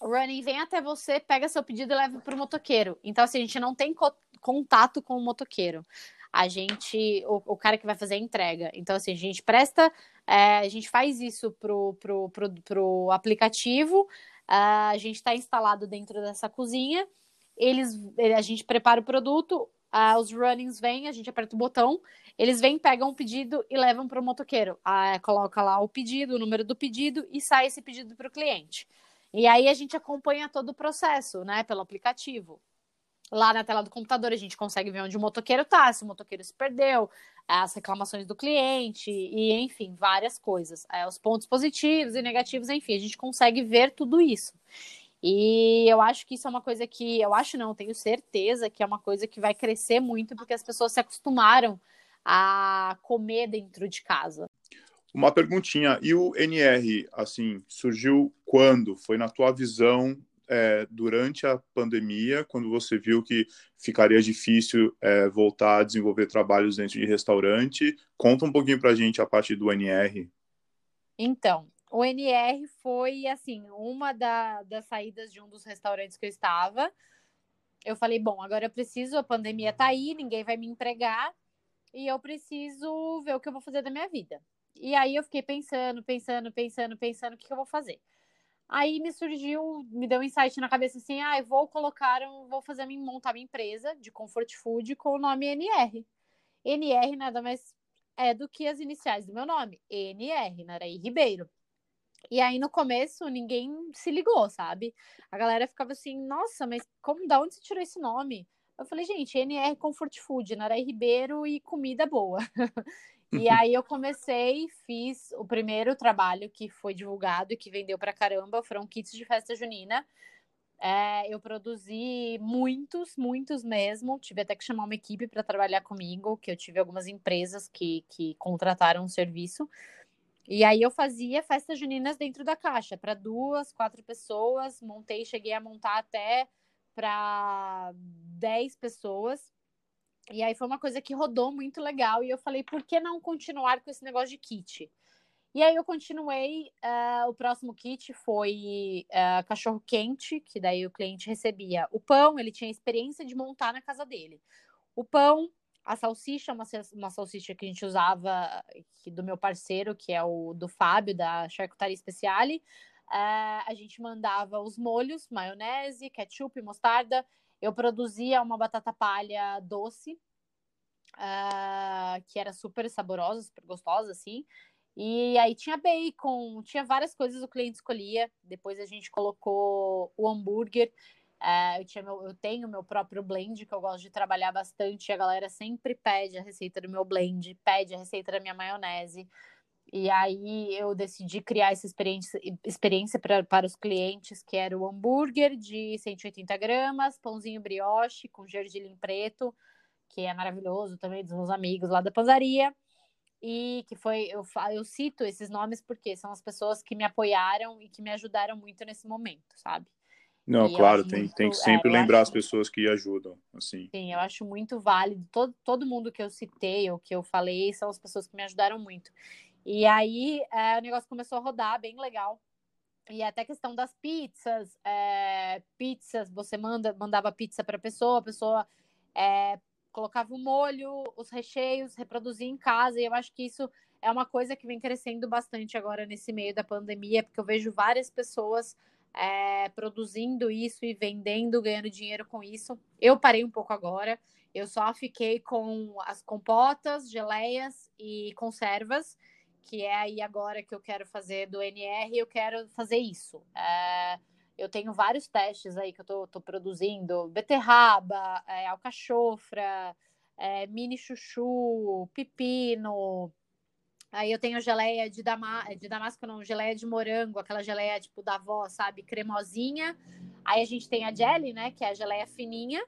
o running vem até você, pega seu pedido e leva para o motoqueiro. Então, assim, a gente não tem co contato com o motoqueiro. A gente, o, o, cara que vai fazer a entrega. Então, assim, a gente presta, é, a gente faz isso pro, pro, pro, pro aplicativo, uh, a gente está instalado dentro dessa cozinha, eles, a gente prepara o produto, uh, os runnings vêm, a gente aperta o botão, eles vêm, pegam o pedido e levam para o motoqueiro. Uh, coloca lá o pedido, o número do pedido e sai esse pedido para o cliente. E aí a gente acompanha todo o processo, né, pelo aplicativo. Lá na tela do computador a gente consegue ver onde o motoqueiro tá, se o motoqueiro se perdeu, as reclamações do cliente e, enfim, várias coisas. É, os pontos positivos e negativos, enfim, a gente consegue ver tudo isso. E eu acho que isso é uma coisa que, eu acho não, tenho certeza que é uma coisa que vai crescer muito porque as pessoas se acostumaram a comer dentro de casa. Uma perguntinha, e o NR, assim, surgiu quando? Foi na tua visão é, durante a pandemia, quando você viu que ficaria difícil é, voltar a desenvolver trabalhos dentro de restaurante? Conta um pouquinho para a gente a parte do NR. Então, o NR foi, assim, uma da, das saídas de um dos restaurantes que eu estava. Eu falei, bom, agora eu preciso, a pandemia tá aí, ninguém vai me empregar, e eu preciso ver o que eu vou fazer da minha vida. E aí eu fiquei pensando, pensando, pensando, pensando o que, que eu vou fazer. Aí me surgiu, me deu um insight na cabeça assim, ah, eu vou colocar, um, vou fazer montar minha empresa de comfort food com o nome NR. NR nada mais é do que as iniciais do meu nome, NR, Naraí Ribeiro. E aí no começo ninguém se ligou, sabe? A galera ficava assim, nossa, mas como da onde você tirou esse nome? Eu falei, gente, NR Comfort Food, Naraí Ribeiro e comida boa. E aí eu comecei, fiz o primeiro trabalho que foi divulgado e que vendeu para caramba, foram kits de festa junina. É, eu produzi muitos, muitos mesmo. Tive até que chamar uma equipe para trabalhar comigo, que eu tive algumas empresas que, que contrataram o um serviço. E aí eu fazia festas juninas dentro da caixa, para duas, quatro pessoas. Montei, cheguei a montar até para dez pessoas. E aí foi uma coisa que rodou muito legal. E eu falei, por que não continuar com esse negócio de kit? E aí eu continuei. Uh, o próximo kit foi uh, cachorro quente, que daí o cliente recebia o pão, ele tinha experiência de montar na casa dele. O pão, a salsicha, uma, uma salsicha que a gente usava que, do meu parceiro, que é o do Fábio, da Charcutaria Speciale. Uh, a gente mandava os molhos, maionese, ketchup, mostarda. Eu produzia uma batata palha doce, uh, que era super saborosa, super gostosa, assim. E aí tinha bacon, tinha várias coisas o cliente escolhia. Depois a gente colocou o hambúrguer. Uh, eu, tinha meu, eu tenho meu próprio blend, que eu gosto de trabalhar bastante. A galera sempre pede a receita do meu blend, pede a receita da minha maionese. E aí eu decidi criar essa experiência, experiência pra, para os clientes, que era o hambúrguer de 180 gramas, pãozinho brioche com gergelim preto, que é maravilhoso também, dos meus amigos lá da panzaria e que foi eu, eu cito esses nomes porque são as pessoas que me apoiaram e que me ajudaram muito nesse momento, sabe? Não, e claro, tem, muito, tem que sempre é, lembrar acho, as pessoas que ajudam, assim. Sim, eu acho muito válido. Todo, todo mundo que eu citei ou que eu falei são as pessoas que me ajudaram muito. E aí é, o negócio começou a rodar, bem legal. E até a questão das pizzas, é, pizzas, você manda, mandava pizza para a pessoa, a pessoa é, colocava o molho, os recheios, reproduzia em casa, e eu acho que isso é uma coisa que vem crescendo bastante agora nesse meio da pandemia, porque eu vejo várias pessoas é, produzindo isso e vendendo, ganhando dinheiro com isso. Eu parei um pouco agora, eu só fiquei com as compotas, geleias e conservas, que é aí agora que eu quero fazer do NR, eu quero fazer isso. É, eu tenho vários testes aí que eu tô, tô produzindo: beterraba, é, alcachofra, é, mini chuchu, pepino. Aí eu tenho geleia de, dama, de damasco, não, geleia de morango, aquela geleia tipo da avó, sabe? Cremosinha. Aí a gente tem a jelly, né? Que é a geleia fininha,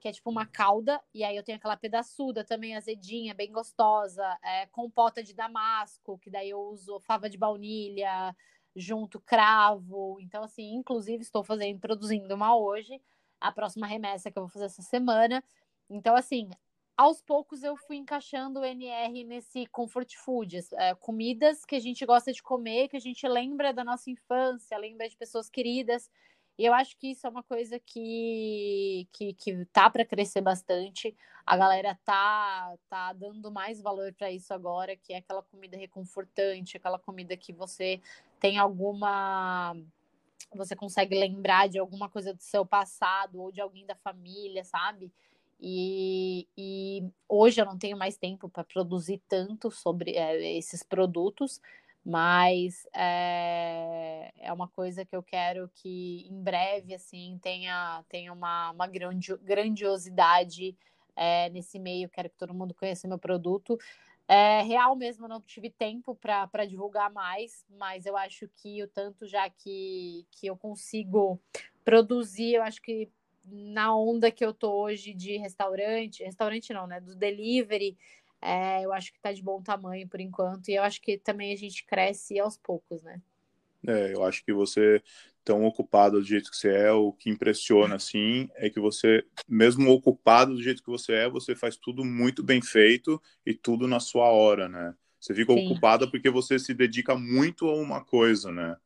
que é tipo uma calda. E aí eu tenho aquela pedaçuda também, azedinha, bem gostosa. É, compota de damasco, que daí eu uso fava de baunilha, junto cravo. Então, assim, inclusive estou fazendo, produzindo uma hoje, a próxima remessa que eu vou fazer essa semana. Então, assim, aos poucos eu fui encaixando o NR nesse comfort food, é, comidas que a gente gosta de comer, que a gente lembra da nossa infância, lembra de pessoas queridas. E eu acho que isso é uma coisa que, que, que tá para crescer bastante. A galera tá, tá dando mais valor para isso agora, que é aquela comida reconfortante, aquela comida que você tem alguma. Você consegue lembrar de alguma coisa do seu passado ou de alguém da família, sabe? E, e hoje eu não tenho mais tempo para produzir tanto sobre é, esses produtos, mas é, é uma coisa que eu quero que em breve assim tenha, tenha uma, uma grandiosidade é, nesse meio, quero que todo mundo conheça meu produto. É, real mesmo, não tive tempo para divulgar mais, mas eu acho que o tanto já que, que eu consigo produzir, eu acho que na onda que eu tô hoje de restaurante, restaurante não, né, do delivery, é, eu acho que está de bom tamanho por enquanto, e eu acho que também a gente cresce aos poucos, né? É, eu acho que você tão ocupado do jeito que você é, o que impressiona assim é que você, mesmo ocupado do jeito que você é, você faz tudo muito bem feito e tudo na sua hora, né? Você fica Sim. ocupada porque você se dedica muito a uma coisa, né?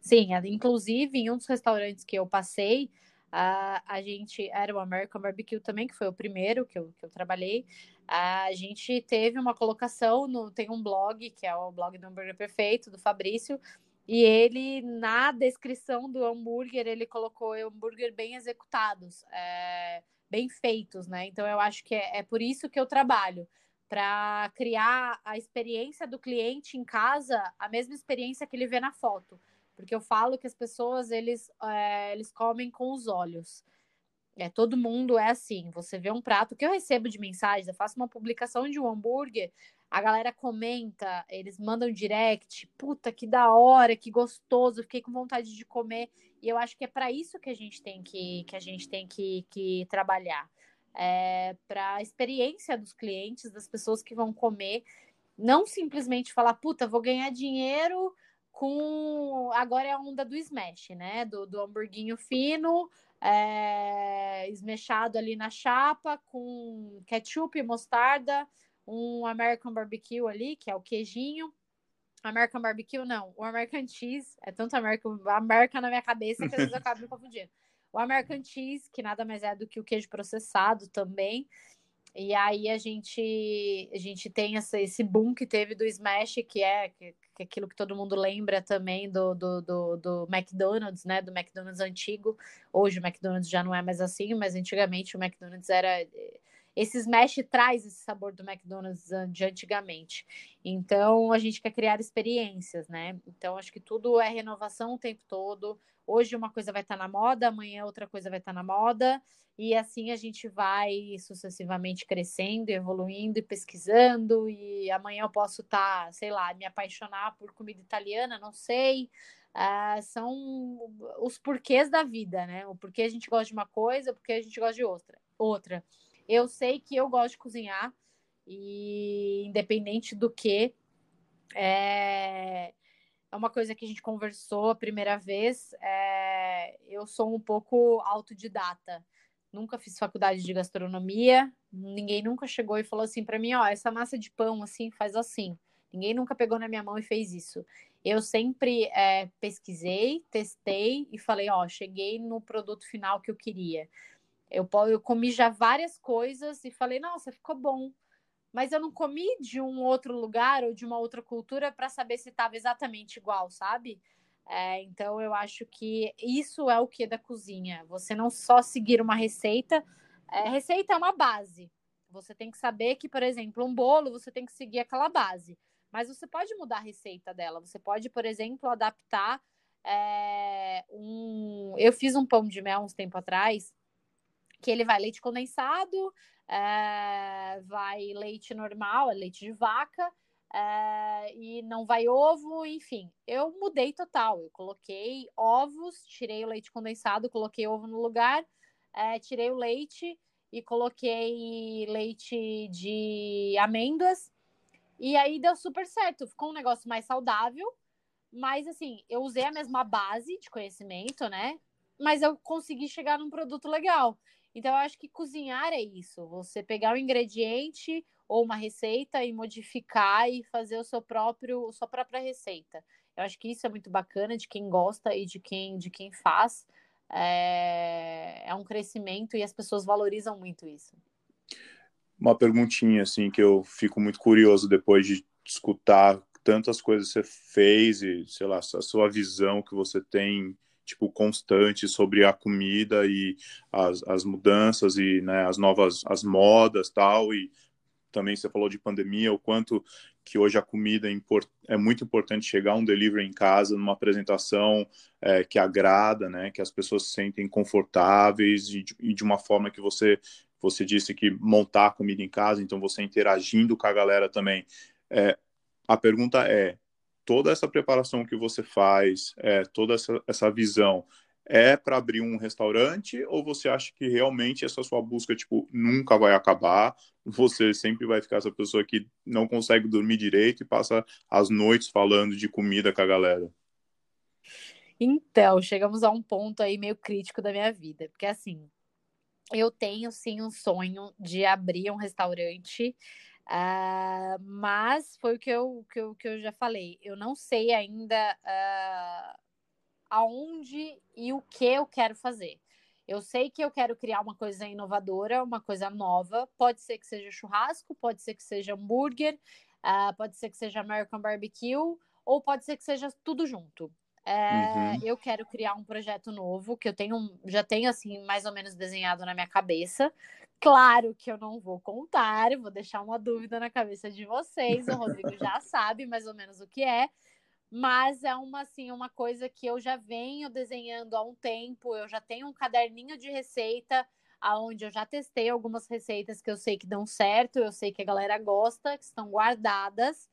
Sim, inclusive em um dos restaurantes que eu passei, a, a gente era o American Barbecue também, que foi o primeiro que eu, que eu trabalhei a gente teve uma colocação no tem um blog que é o blog do hambúrguer perfeito do Fabrício e ele na descrição do hambúrguer ele colocou hambúrguer bem executados é, bem feitos né? Então eu acho que é, é por isso que eu trabalho para criar a experiência do cliente em casa a mesma experiência que ele vê na foto. Porque eu falo que as pessoas eles é, eles comem com os olhos é, todo mundo é assim. Você vê um prato que eu recebo de mensagens, eu faço uma publicação de um hambúrguer, a galera comenta, eles mandam direct, puta que da hora, que gostoso, fiquei com vontade de comer. E eu acho que é para isso que a gente tem que, que a gente tem que, que trabalhar. É, para a experiência dos clientes, das pessoas que vão comer. Não simplesmente falar, puta, vou ganhar dinheiro com. Agora é a onda do smash, né? Do, do hamburguinho fino, é... esmechado ali na chapa, com ketchup, mostarda, um American Barbecue ali, que é o queijinho. American Barbecue, não. O American Cheese. É tanto American, American na minha cabeça que às vezes eu acabo me confundindo. O American Cheese, que nada mais é do que o queijo processado também. E aí a gente, a gente tem essa, esse boom que teve do Smash, que é, que, que é aquilo que todo mundo lembra também do, do, do, do, McDonald's, né? Do McDonald's antigo. Hoje o McDonald's já não é mais assim, mas antigamente o McDonald's era. Esse Smash traz esse sabor do McDonald's de antigamente. Então a gente quer criar experiências, né? Então acho que tudo é renovação o tempo todo. Hoje uma coisa vai estar na moda, amanhã outra coisa vai estar na moda. E assim a gente vai sucessivamente crescendo, evoluindo e pesquisando. E amanhã eu posso estar, tá, sei lá, me apaixonar por comida italiana, não sei. Uh, são os porquês da vida, né? O porquê a gente gosta de uma coisa, o porquê a gente gosta de outra. outra. Eu sei que eu gosto de cozinhar, e independente do que, é, é uma coisa que a gente conversou a primeira vez. É, eu sou um pouco autodidata nunca fiz faculdade de gastronomia, ninguém nunca chegou e falou assim para mim, ó, essa massa de pão assim faz assim. Ninguém nunca pegou na minha mão e fez isso. Eu sempre é, pesquisei, testei e falei, ó, cheguei no produto final que eu queria. Eu, eu comi já várias coisas e falei, nossa, ficou bom. Mas eu não comi de um outro lugar ou de uma outra cultura para saber se estava exatamente igual, sabe? É, então eu acho que isso é o que da cozinha. Você não só seguir uma receita. É, receita é uma base. Você tem que saber que, por exemplo, um bolo você tem que seguir aquela base. Mas você pode mudar a receita dela. Você pode, por exemplo, adaptar é, um. Eu fiz um pão de mel uns tempo atrás, que ele vai leite condensado, é, vai leite normal, é leite de vaca, é, e não vai ovo, enfim. Eu mudei total. Eu coloquei ovos, tirei o leite condensado, coloquei ovo no lugar, é, tirei o leite e coloquei leite de amêndoas. E aí deu super certo. Ficou um negócio mais saudável. Mas assim, eu usei a mesma base de conhecimento, né? Mas eu consegui chegar num produto legal. Então, eu acho que cozinhar é isso. Você pegar o ingrediente, ou uma receita e modificar e fazer o seu próprio, sua própria receita. Eu acho que isso é muito bacana de quem gosta e de quem, de quem faz. É, é um crescimento e as pessoas valorizam muito isso. Uma perguntinha assim que eu fico muito curioso depois de escutar tantas coisas que você fez e sei lá a sua visão que você tem tipo constante sobre a comida e as, as mudanças e né, as novas as modas tal e também você falou de pandemia, o quanto que hoje a comida é, é muito importante chegar um delivery em casa, numa apresentação é, que agrada, né, que as pessoas se sentem confortáveis e de, e de uma forma que você você disse que montar a comida em casa, então você interagindo com a galera também. É, a pergunta é, toda essa preparação que você faz, é, toda essa, essa visão, é para abrir um restaurante ou você acha que realmente essa sua busca tipo nunca vai acabar? Você sempre vai ficar essa pessoa que não consegue dormir direito e passa as noites falando de comida com a galera? Então, chegamos a um ponto aí meio crítico da minha vida, porque assim, eu tenho sim um sonho de abrir um restaurante, uh, mas foi o que eu, que, eu, que eu já falei, eu não sei ainda uh, aonde e o que eu quero fazer. Eu sei que eu quero criar uma coisa inovadora, uma coisa nova. Pode ser que seja churrasco, pode ser que seja hambúrguer, uh, pode ser que seja American Barbecue, ou pode ser que seja tudo junto. É, uhum. Eu quero criar um projeto novo que eu tenho, já tenho assim mais ou menos desenhado na minha cabeça. Claro que eu não vou contar, vou deixar uma dúvida na cabeça de vocês. O Rodrigo já sabe mais ou menos o que é, mas é uma assim uma coisa que eu já venho desenhando há um tempo. Eu já tenho um caderninho de receita aonde eu já testei algumas receitas que eu sei que dão certo, eu sei que a galera gosta, que estão guardadas.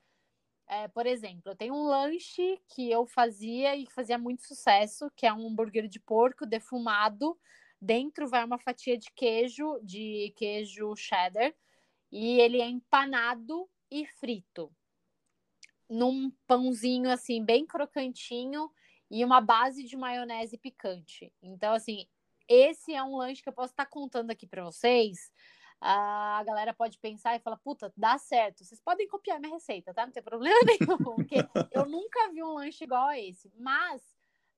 É, por exemplo, eu tenho um lanche que eu fazia e que fazia muito sucesso, que é um hambúrguer de porco defumado. Dentro vai uma fatia de queijo, de queijo cheddar, e ele é empanado e frito. num pãozinho assim, bem crocantinho e uma base de maionese picante. Então, assim, esse é um lanche que eu posso estar contando aqui para vocês. A galera pode pensar e falar, puta, dá certo. Vocês podem copiar minha receita, tá? Não tem problema nenhum, porque eu nunca vi um lanche igual a esse. Mas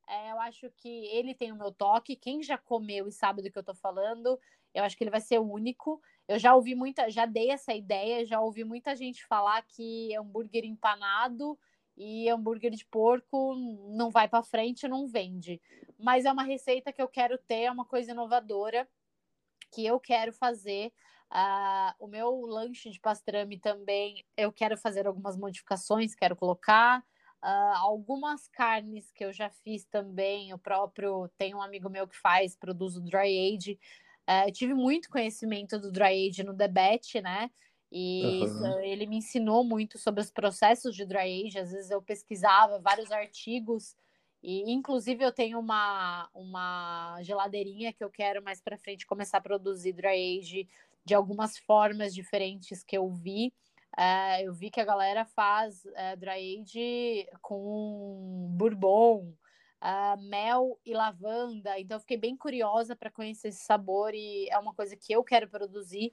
é, eu acho que ele tem o meu toque. Quem já comeu e sabe do que eu tô falando, eu acho que ele vai ser único. Eu já ouvi muita, já dei essa ideia, já ouvi muita gente falar que hambúrguer empanado e hambúrguer de porco não vai para frente, não vende. Mas é uma receita que eu quero ter, é uma coisa inovadora que eu quero fazer. Uh, o meu lanche de pastrame também, eu quero fazer algumas modificações, quero colocar uh, algumas carnes que eu já fiz também. O próprio tem um amigo meu que faz, produz o dry age. Uh, eu tive muito conhecimento do dry age no debate, né? E uhum. ele me ensinou muito sobre os processos de dry age. Às vezes eu pesquisava vários artigos e inclusive eu tenho uma, uma geladeirinha que eu quero mais para frente começar a produzir dry age de algumas formas diferentes que eu vi. Uh, eu vi que a galera faz uh, dry age com bourbon, uh, mel e lavanda. Então fiquei bem curiosa para conhecer esse sabor e é uma coisa que eu quero produzir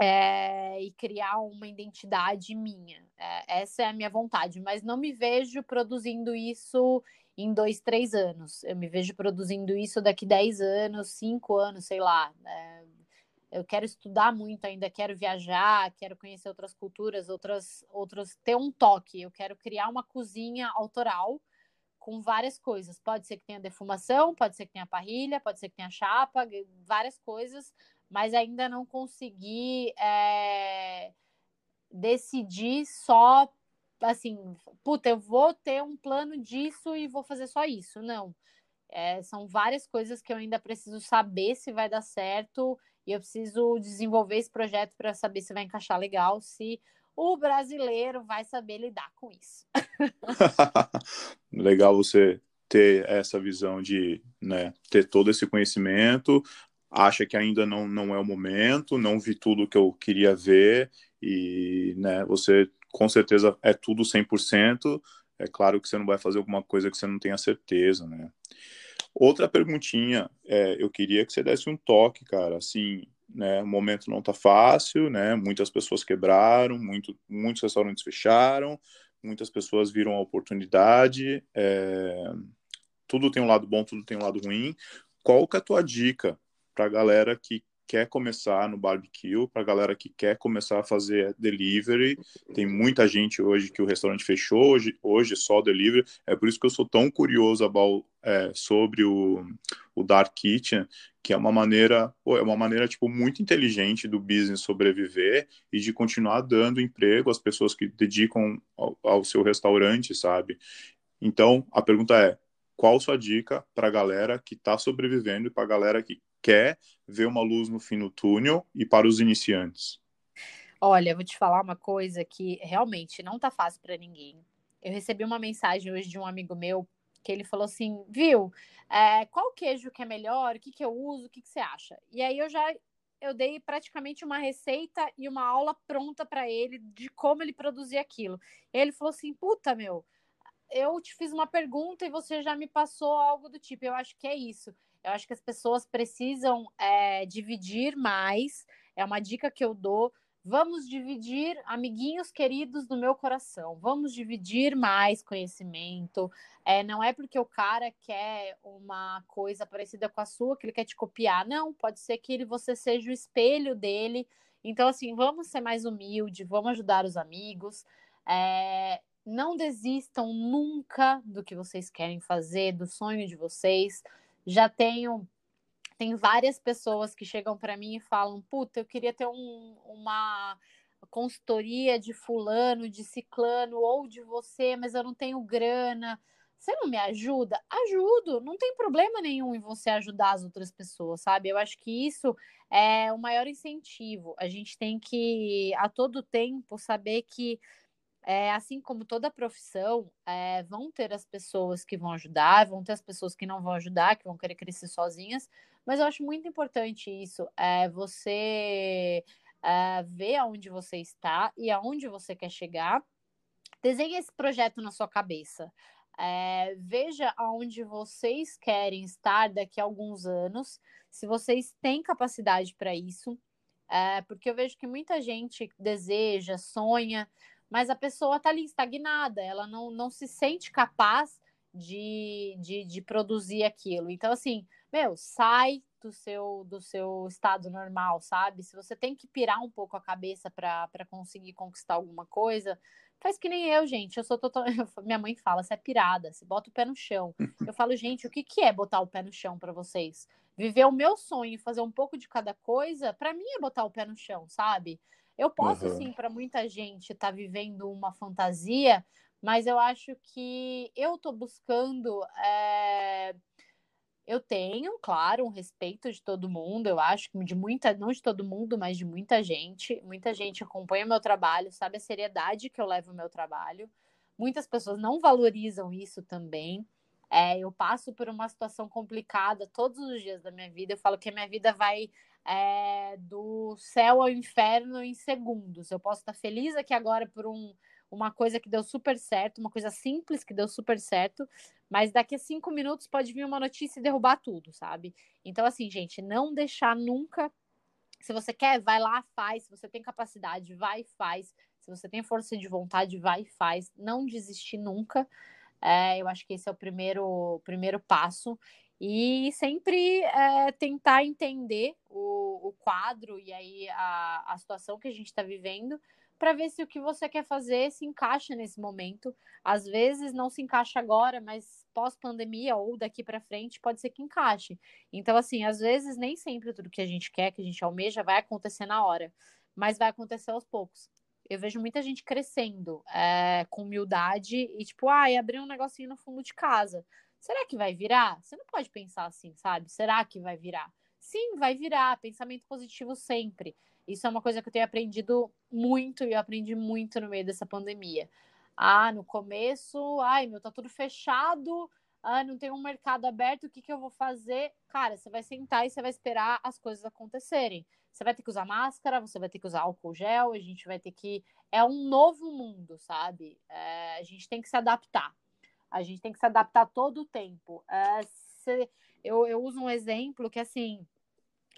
é, e criar uma identidade minha. É, essa é a minha vontade, mas não me vejo produzindo isso em dois, três anos. Eu me vejo produzindo isso daqui dez anos, cinco anos, sei lá. É, eu quero estudar muito ainda, quero viajar, quero conhecer outras culturas, outras, outras, ter um toque. Eu quero criar uma cozinha autoral com várias coisas. Pode ser que tenha defumação, pode ser que tenha parrilha, pode ser que tenha chapa, várias coisas, mas ainda não consegui é, decidir só assim, puta, eu vou ter um plano disso e vou fazer só isso. Não. É, são várias coisas que eu ainda preciso saber se vai dar certo e eu preciso desenvolver esse projeto para saber se vai encaixar legal, se o brasileiro vai saber lidar com isso. legal você ter essa visão de né, ter todo esse conhecimento, acha que ainda não, não é o momento, não vi tudo que eu queria ver e né, você com certeza é tudo 100%, é claro que você não vai fazer alguma coisa que você não tenha certeza, né? Outra perguntinha, é, eu queria que você desse um toque, cara, assim, né, o momento não tá fácil, né, muitas pessoas quebraram, muito, muitos restaurantes fecharam, muitas pessoas viram a oportunidade, é, tudo tem um lado bom, tudo tem um lado ruim, qual que é a tua dica para a galera que quer começar no barbecue, para a galera que quer começar a fazer delivery. Tem muita gente hoje que o restaurante fechou, hoje, hoje só delivery. É por isso que eu sou tão curioso about, é, sobre o, o Dark Kitchen, que é uma maneira, é uma maneira tipo muito inteligente do business sobreviver e de continuar dando emprego às pessoas que dedicam ao, ao seu restaurante, sabe? Então, a pergunta é: qual sua dica para a galera que está sobrevivendo e para a galera que quer ver uma luz no fim do túnel e para os iniciantes? Olha, vou te falar uma coisa que realmente não tá fácil para ninguém. Eu recebi uma mensagem hoje de um amigo meu que ele falou assim, viu, é, qual queijo que é melhor, o que, que eu uso, o que, que você acha? E aí eu já eu dei praticamente uma receita e uma aula pronta para ele de como ele produzia aquilo. Ele falou assim, puta meu, eu te fiz uma pergunta e você já me passou algo do tipo. Eu acho que é isso. Eu acho que as pessoas precisam é, dividir mais. É uma dica que eu dou. Vamos dividir, amiguinhos queridos do meu coração. Vamos dividir mais conhecimento. É, não é porque o cara quer uma coisa parecida com a sua que ele quer te copiar. Não, pode ser que ele, você seja o espelho dele. Então, assim, vamos ser mais humilde, vamos ajudar os amigos. É, não desistam nunca do que vocês querem fazer, do sonho de vocês já tenho tem várias pessoas que chegam para mim e falam: Puta, eu queria ter um, uma consultoria de fulano, de ciclano ou de você, mas eu não tenho grana. Você não me ajuda? Ajudo, não tem problema nenhum em você ajudar as outras pessoas, sabe? Eu acho que isso é o maior incentivo. A gente tem que, a todo tempo, saber que é, assim como toda profissão, é, vão ter as pessoas que vão ajudar, vão ter as pessoas que não vão ajudar, que vão querer crescer sozinhas, mas eu acho muito importante isso, é você é, ver aonde você está e aonde você quer chegar, desenhe esse projeto na sua cabeça. É, veja aonde vocês querem estar daqui a alguns anos, se vocês têm capacidade para isso, é, porque eu vejo que muita gente deseja, sonha, mas a pessoa está ali estagnada, ela não, não se sente capaz de, de, de produzir aquilo. Então, assim, meu, sai do seu, do seu estado normal, sabe? Se você tem que pirar um pouco a cabeça para conseguir conquistar alguma coisa, faz que nem eu, gente. Eu sou total... Minha mãe fala, você é pirada, você bota o pé no chão. Eu falo, gente, o que, que é botar o pé no chão para vocês? Viver o meu sonho fazer um pouco de cada coisa, para mim é botar o pé no chão, sabe? Eu posso, uhum. sim, para muita gente estar tá vivendo uma fantasia, mas eu acho que eu estou buscando. É... Eu tenho, claro, um respeito de todo mundo, eu acho que de muita, não de todo mundo, mas de muita gente. Muita gente acompanha meu trabalho, sabe a seriedade que eu levo o meu trabalho. Muitas pessoas não valorizam isso também. É, eu passo por uma situação complicada todos os dias da minha vida. Eu falo que a minha vida vai é, do céu ao inferno em segundos. Eu posso estar feliz aqui agora por um, uma coisa que deu super certo, uma coisa simples que deu super certo, mas daqui a cinco minutos pode vir uma notícia e derrubar tudo, sabe? Então, assim, gente, não deixar nunca. Se você quer, vai lá, faz. Se você tem capacidade, vai e faz. Se você tem força de vontade, vai e faz. Não desistir nunca. É, eu acho que esse é o primeiro, primeiro passo. E sempre é, tentar entender o, o quadro e aí a, a situação que a gente está vivendo para ver se o que você quer fazer se encaixa nesse momento. Às vezes não se encaixa agora, mas pós-pandemia ou daqui para frente pode ser que encaixe. Então, assim, às vezes nem sempre tudo que a gente quer, que a gente almeja, vai acontecer na hora, mas vai acontecer aos poucos. Eu vejo muita gente crescendo é, com humildade e, tipo, ah, abrir um negocinho no fundo de casa. Será que vai virar? Você não pode pensar assim, sabe? Será que vai virar? Sim, vai virar. Pensamento positivo sempre. Isso é uma coisa que eu tenho aprendido muito e eu aprendi muito no meio dessa pandemia. Ah, no começo, ai, meu, tá tudo fechado, ah, não tem um mercado aberto, o que, que eu vou fazer? Cara, você vai sentar e você vai esperar as coisas acontecerem. Você vai ter que usar máscara, você vai ter que usar álcool gel, a gente vai ter que. É um novo mundo, sabe? É, a gente tem que se adaptar. A gente tem que se adaptar todo o tempo. É, eu, eu uso um exemplo que, assim,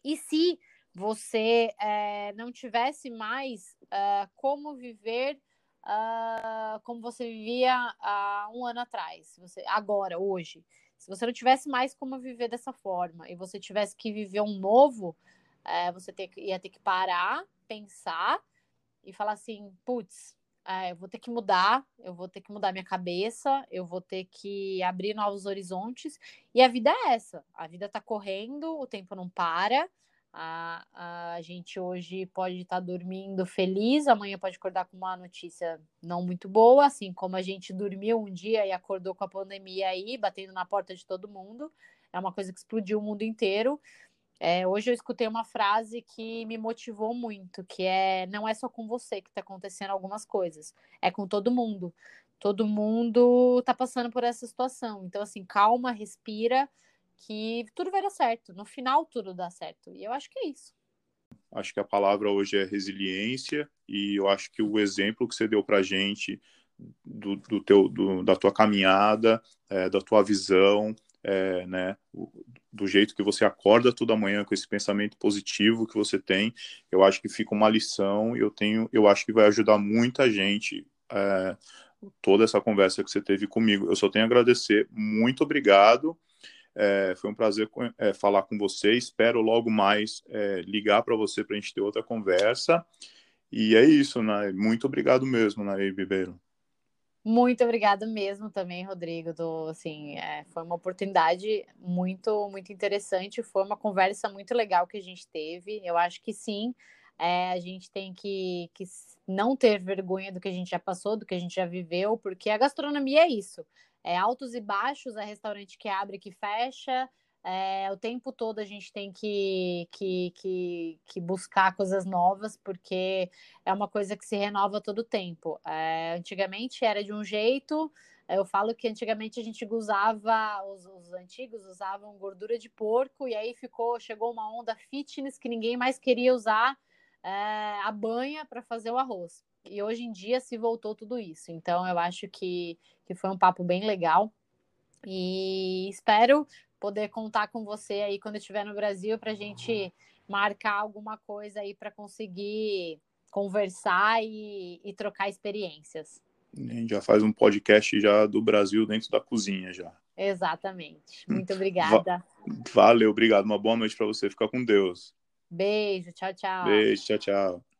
e se você é, não tivesse mais uh, como viver uh, como você vivia há um ano atrás, você, agora, hoje. Se você não tivesse mais como viver dessa forma e você tivesse que viver um novo, uh, você ter, ia ter que parar, pensar e falar assim: putz, eu vou ter que mudar, eu vou ter que mudar minha cabeça, eu vou ter que abrir novos horizontes. E a vida é essa: a vida está correndo, o tempo não para. A, a gente hoje pode estar tá dormindo feliz, amanhã pode acordar com uma notícia não muito boa, assim como a gente dormiu um dia e acordou com a pandemia aí, batendo na porta de todo mundo. É uma coisa que explodiu o mundo inteiro. É, hoje eu escutei uma frase que me motivou muito, que é não é só com você que está acontecendo algumas coisas, é com todo mundo. Todo mundo está passando por essa situação. Então, assim, calma, respira que tudo vai dar certo. No final, tudo dá certo. E eu acho que é isso. Acho que a palavra hoje é resiliência e eu acho que o exemplo que você deu para gente do, do, teu, do, da tua caminhada, é, da tua visão, é, né, do jeito que você acorda toda manhã com esse pensamento positivo que você tem, eu acho que fica uma lição. Eu tenho, eu acho que vai ajudar muita gente. É, toda essa conversa que você teve comigo. Eu só tenho a agradecer. Muito obrigado. É, foi um prazer é, falar com você. Espero logo mais é, ligar para você para a gente ter outra conversa. E é isso, né? Muito obrigado mesmo, Nair Ribeiro. Muito obrigada mesmo também, Rodrigo. Do, assim, é, foi uma oportunidade muito, muito interessante. Foi uma conversa muito legal que a gente teve. Eu acho que sim, é, a gente tem que, que não ter vergonha do que a gente já passou, do que a gente já viveu, porque a gastronomia é isso é, altos e baixos, é restaurante que abre, que fecha. É, o tempo todo a gente tem que, que, que, que, buscar coisas novas, porque é uma coisa que se renova todo o tempo. É, antigamente era de um jeito, eu falo que antigamente a gente usava, os, os, antigos usavam gordura de porco, e aí ficou, chegou uma onda fitness que ninguém mais queria usar é, a banha para fazer o arroz. e hoje em dia se voltou tudo isso. Então eu acho que, que foi um papo bem legal. E espero poder contar com você aí quando estiver no Brasil para a gente marcar alguma coisa aí para conseguir conversar e, e, trocar experiências. A gente já faz um podcast já do Brasil dentro da cozinha já. Exatamente. Muito obrigada. Valeu, obrigado. Uma boa noite para você. Fica com Deus. Beijo, tchau, tchau. Beijo, tchau, tchau.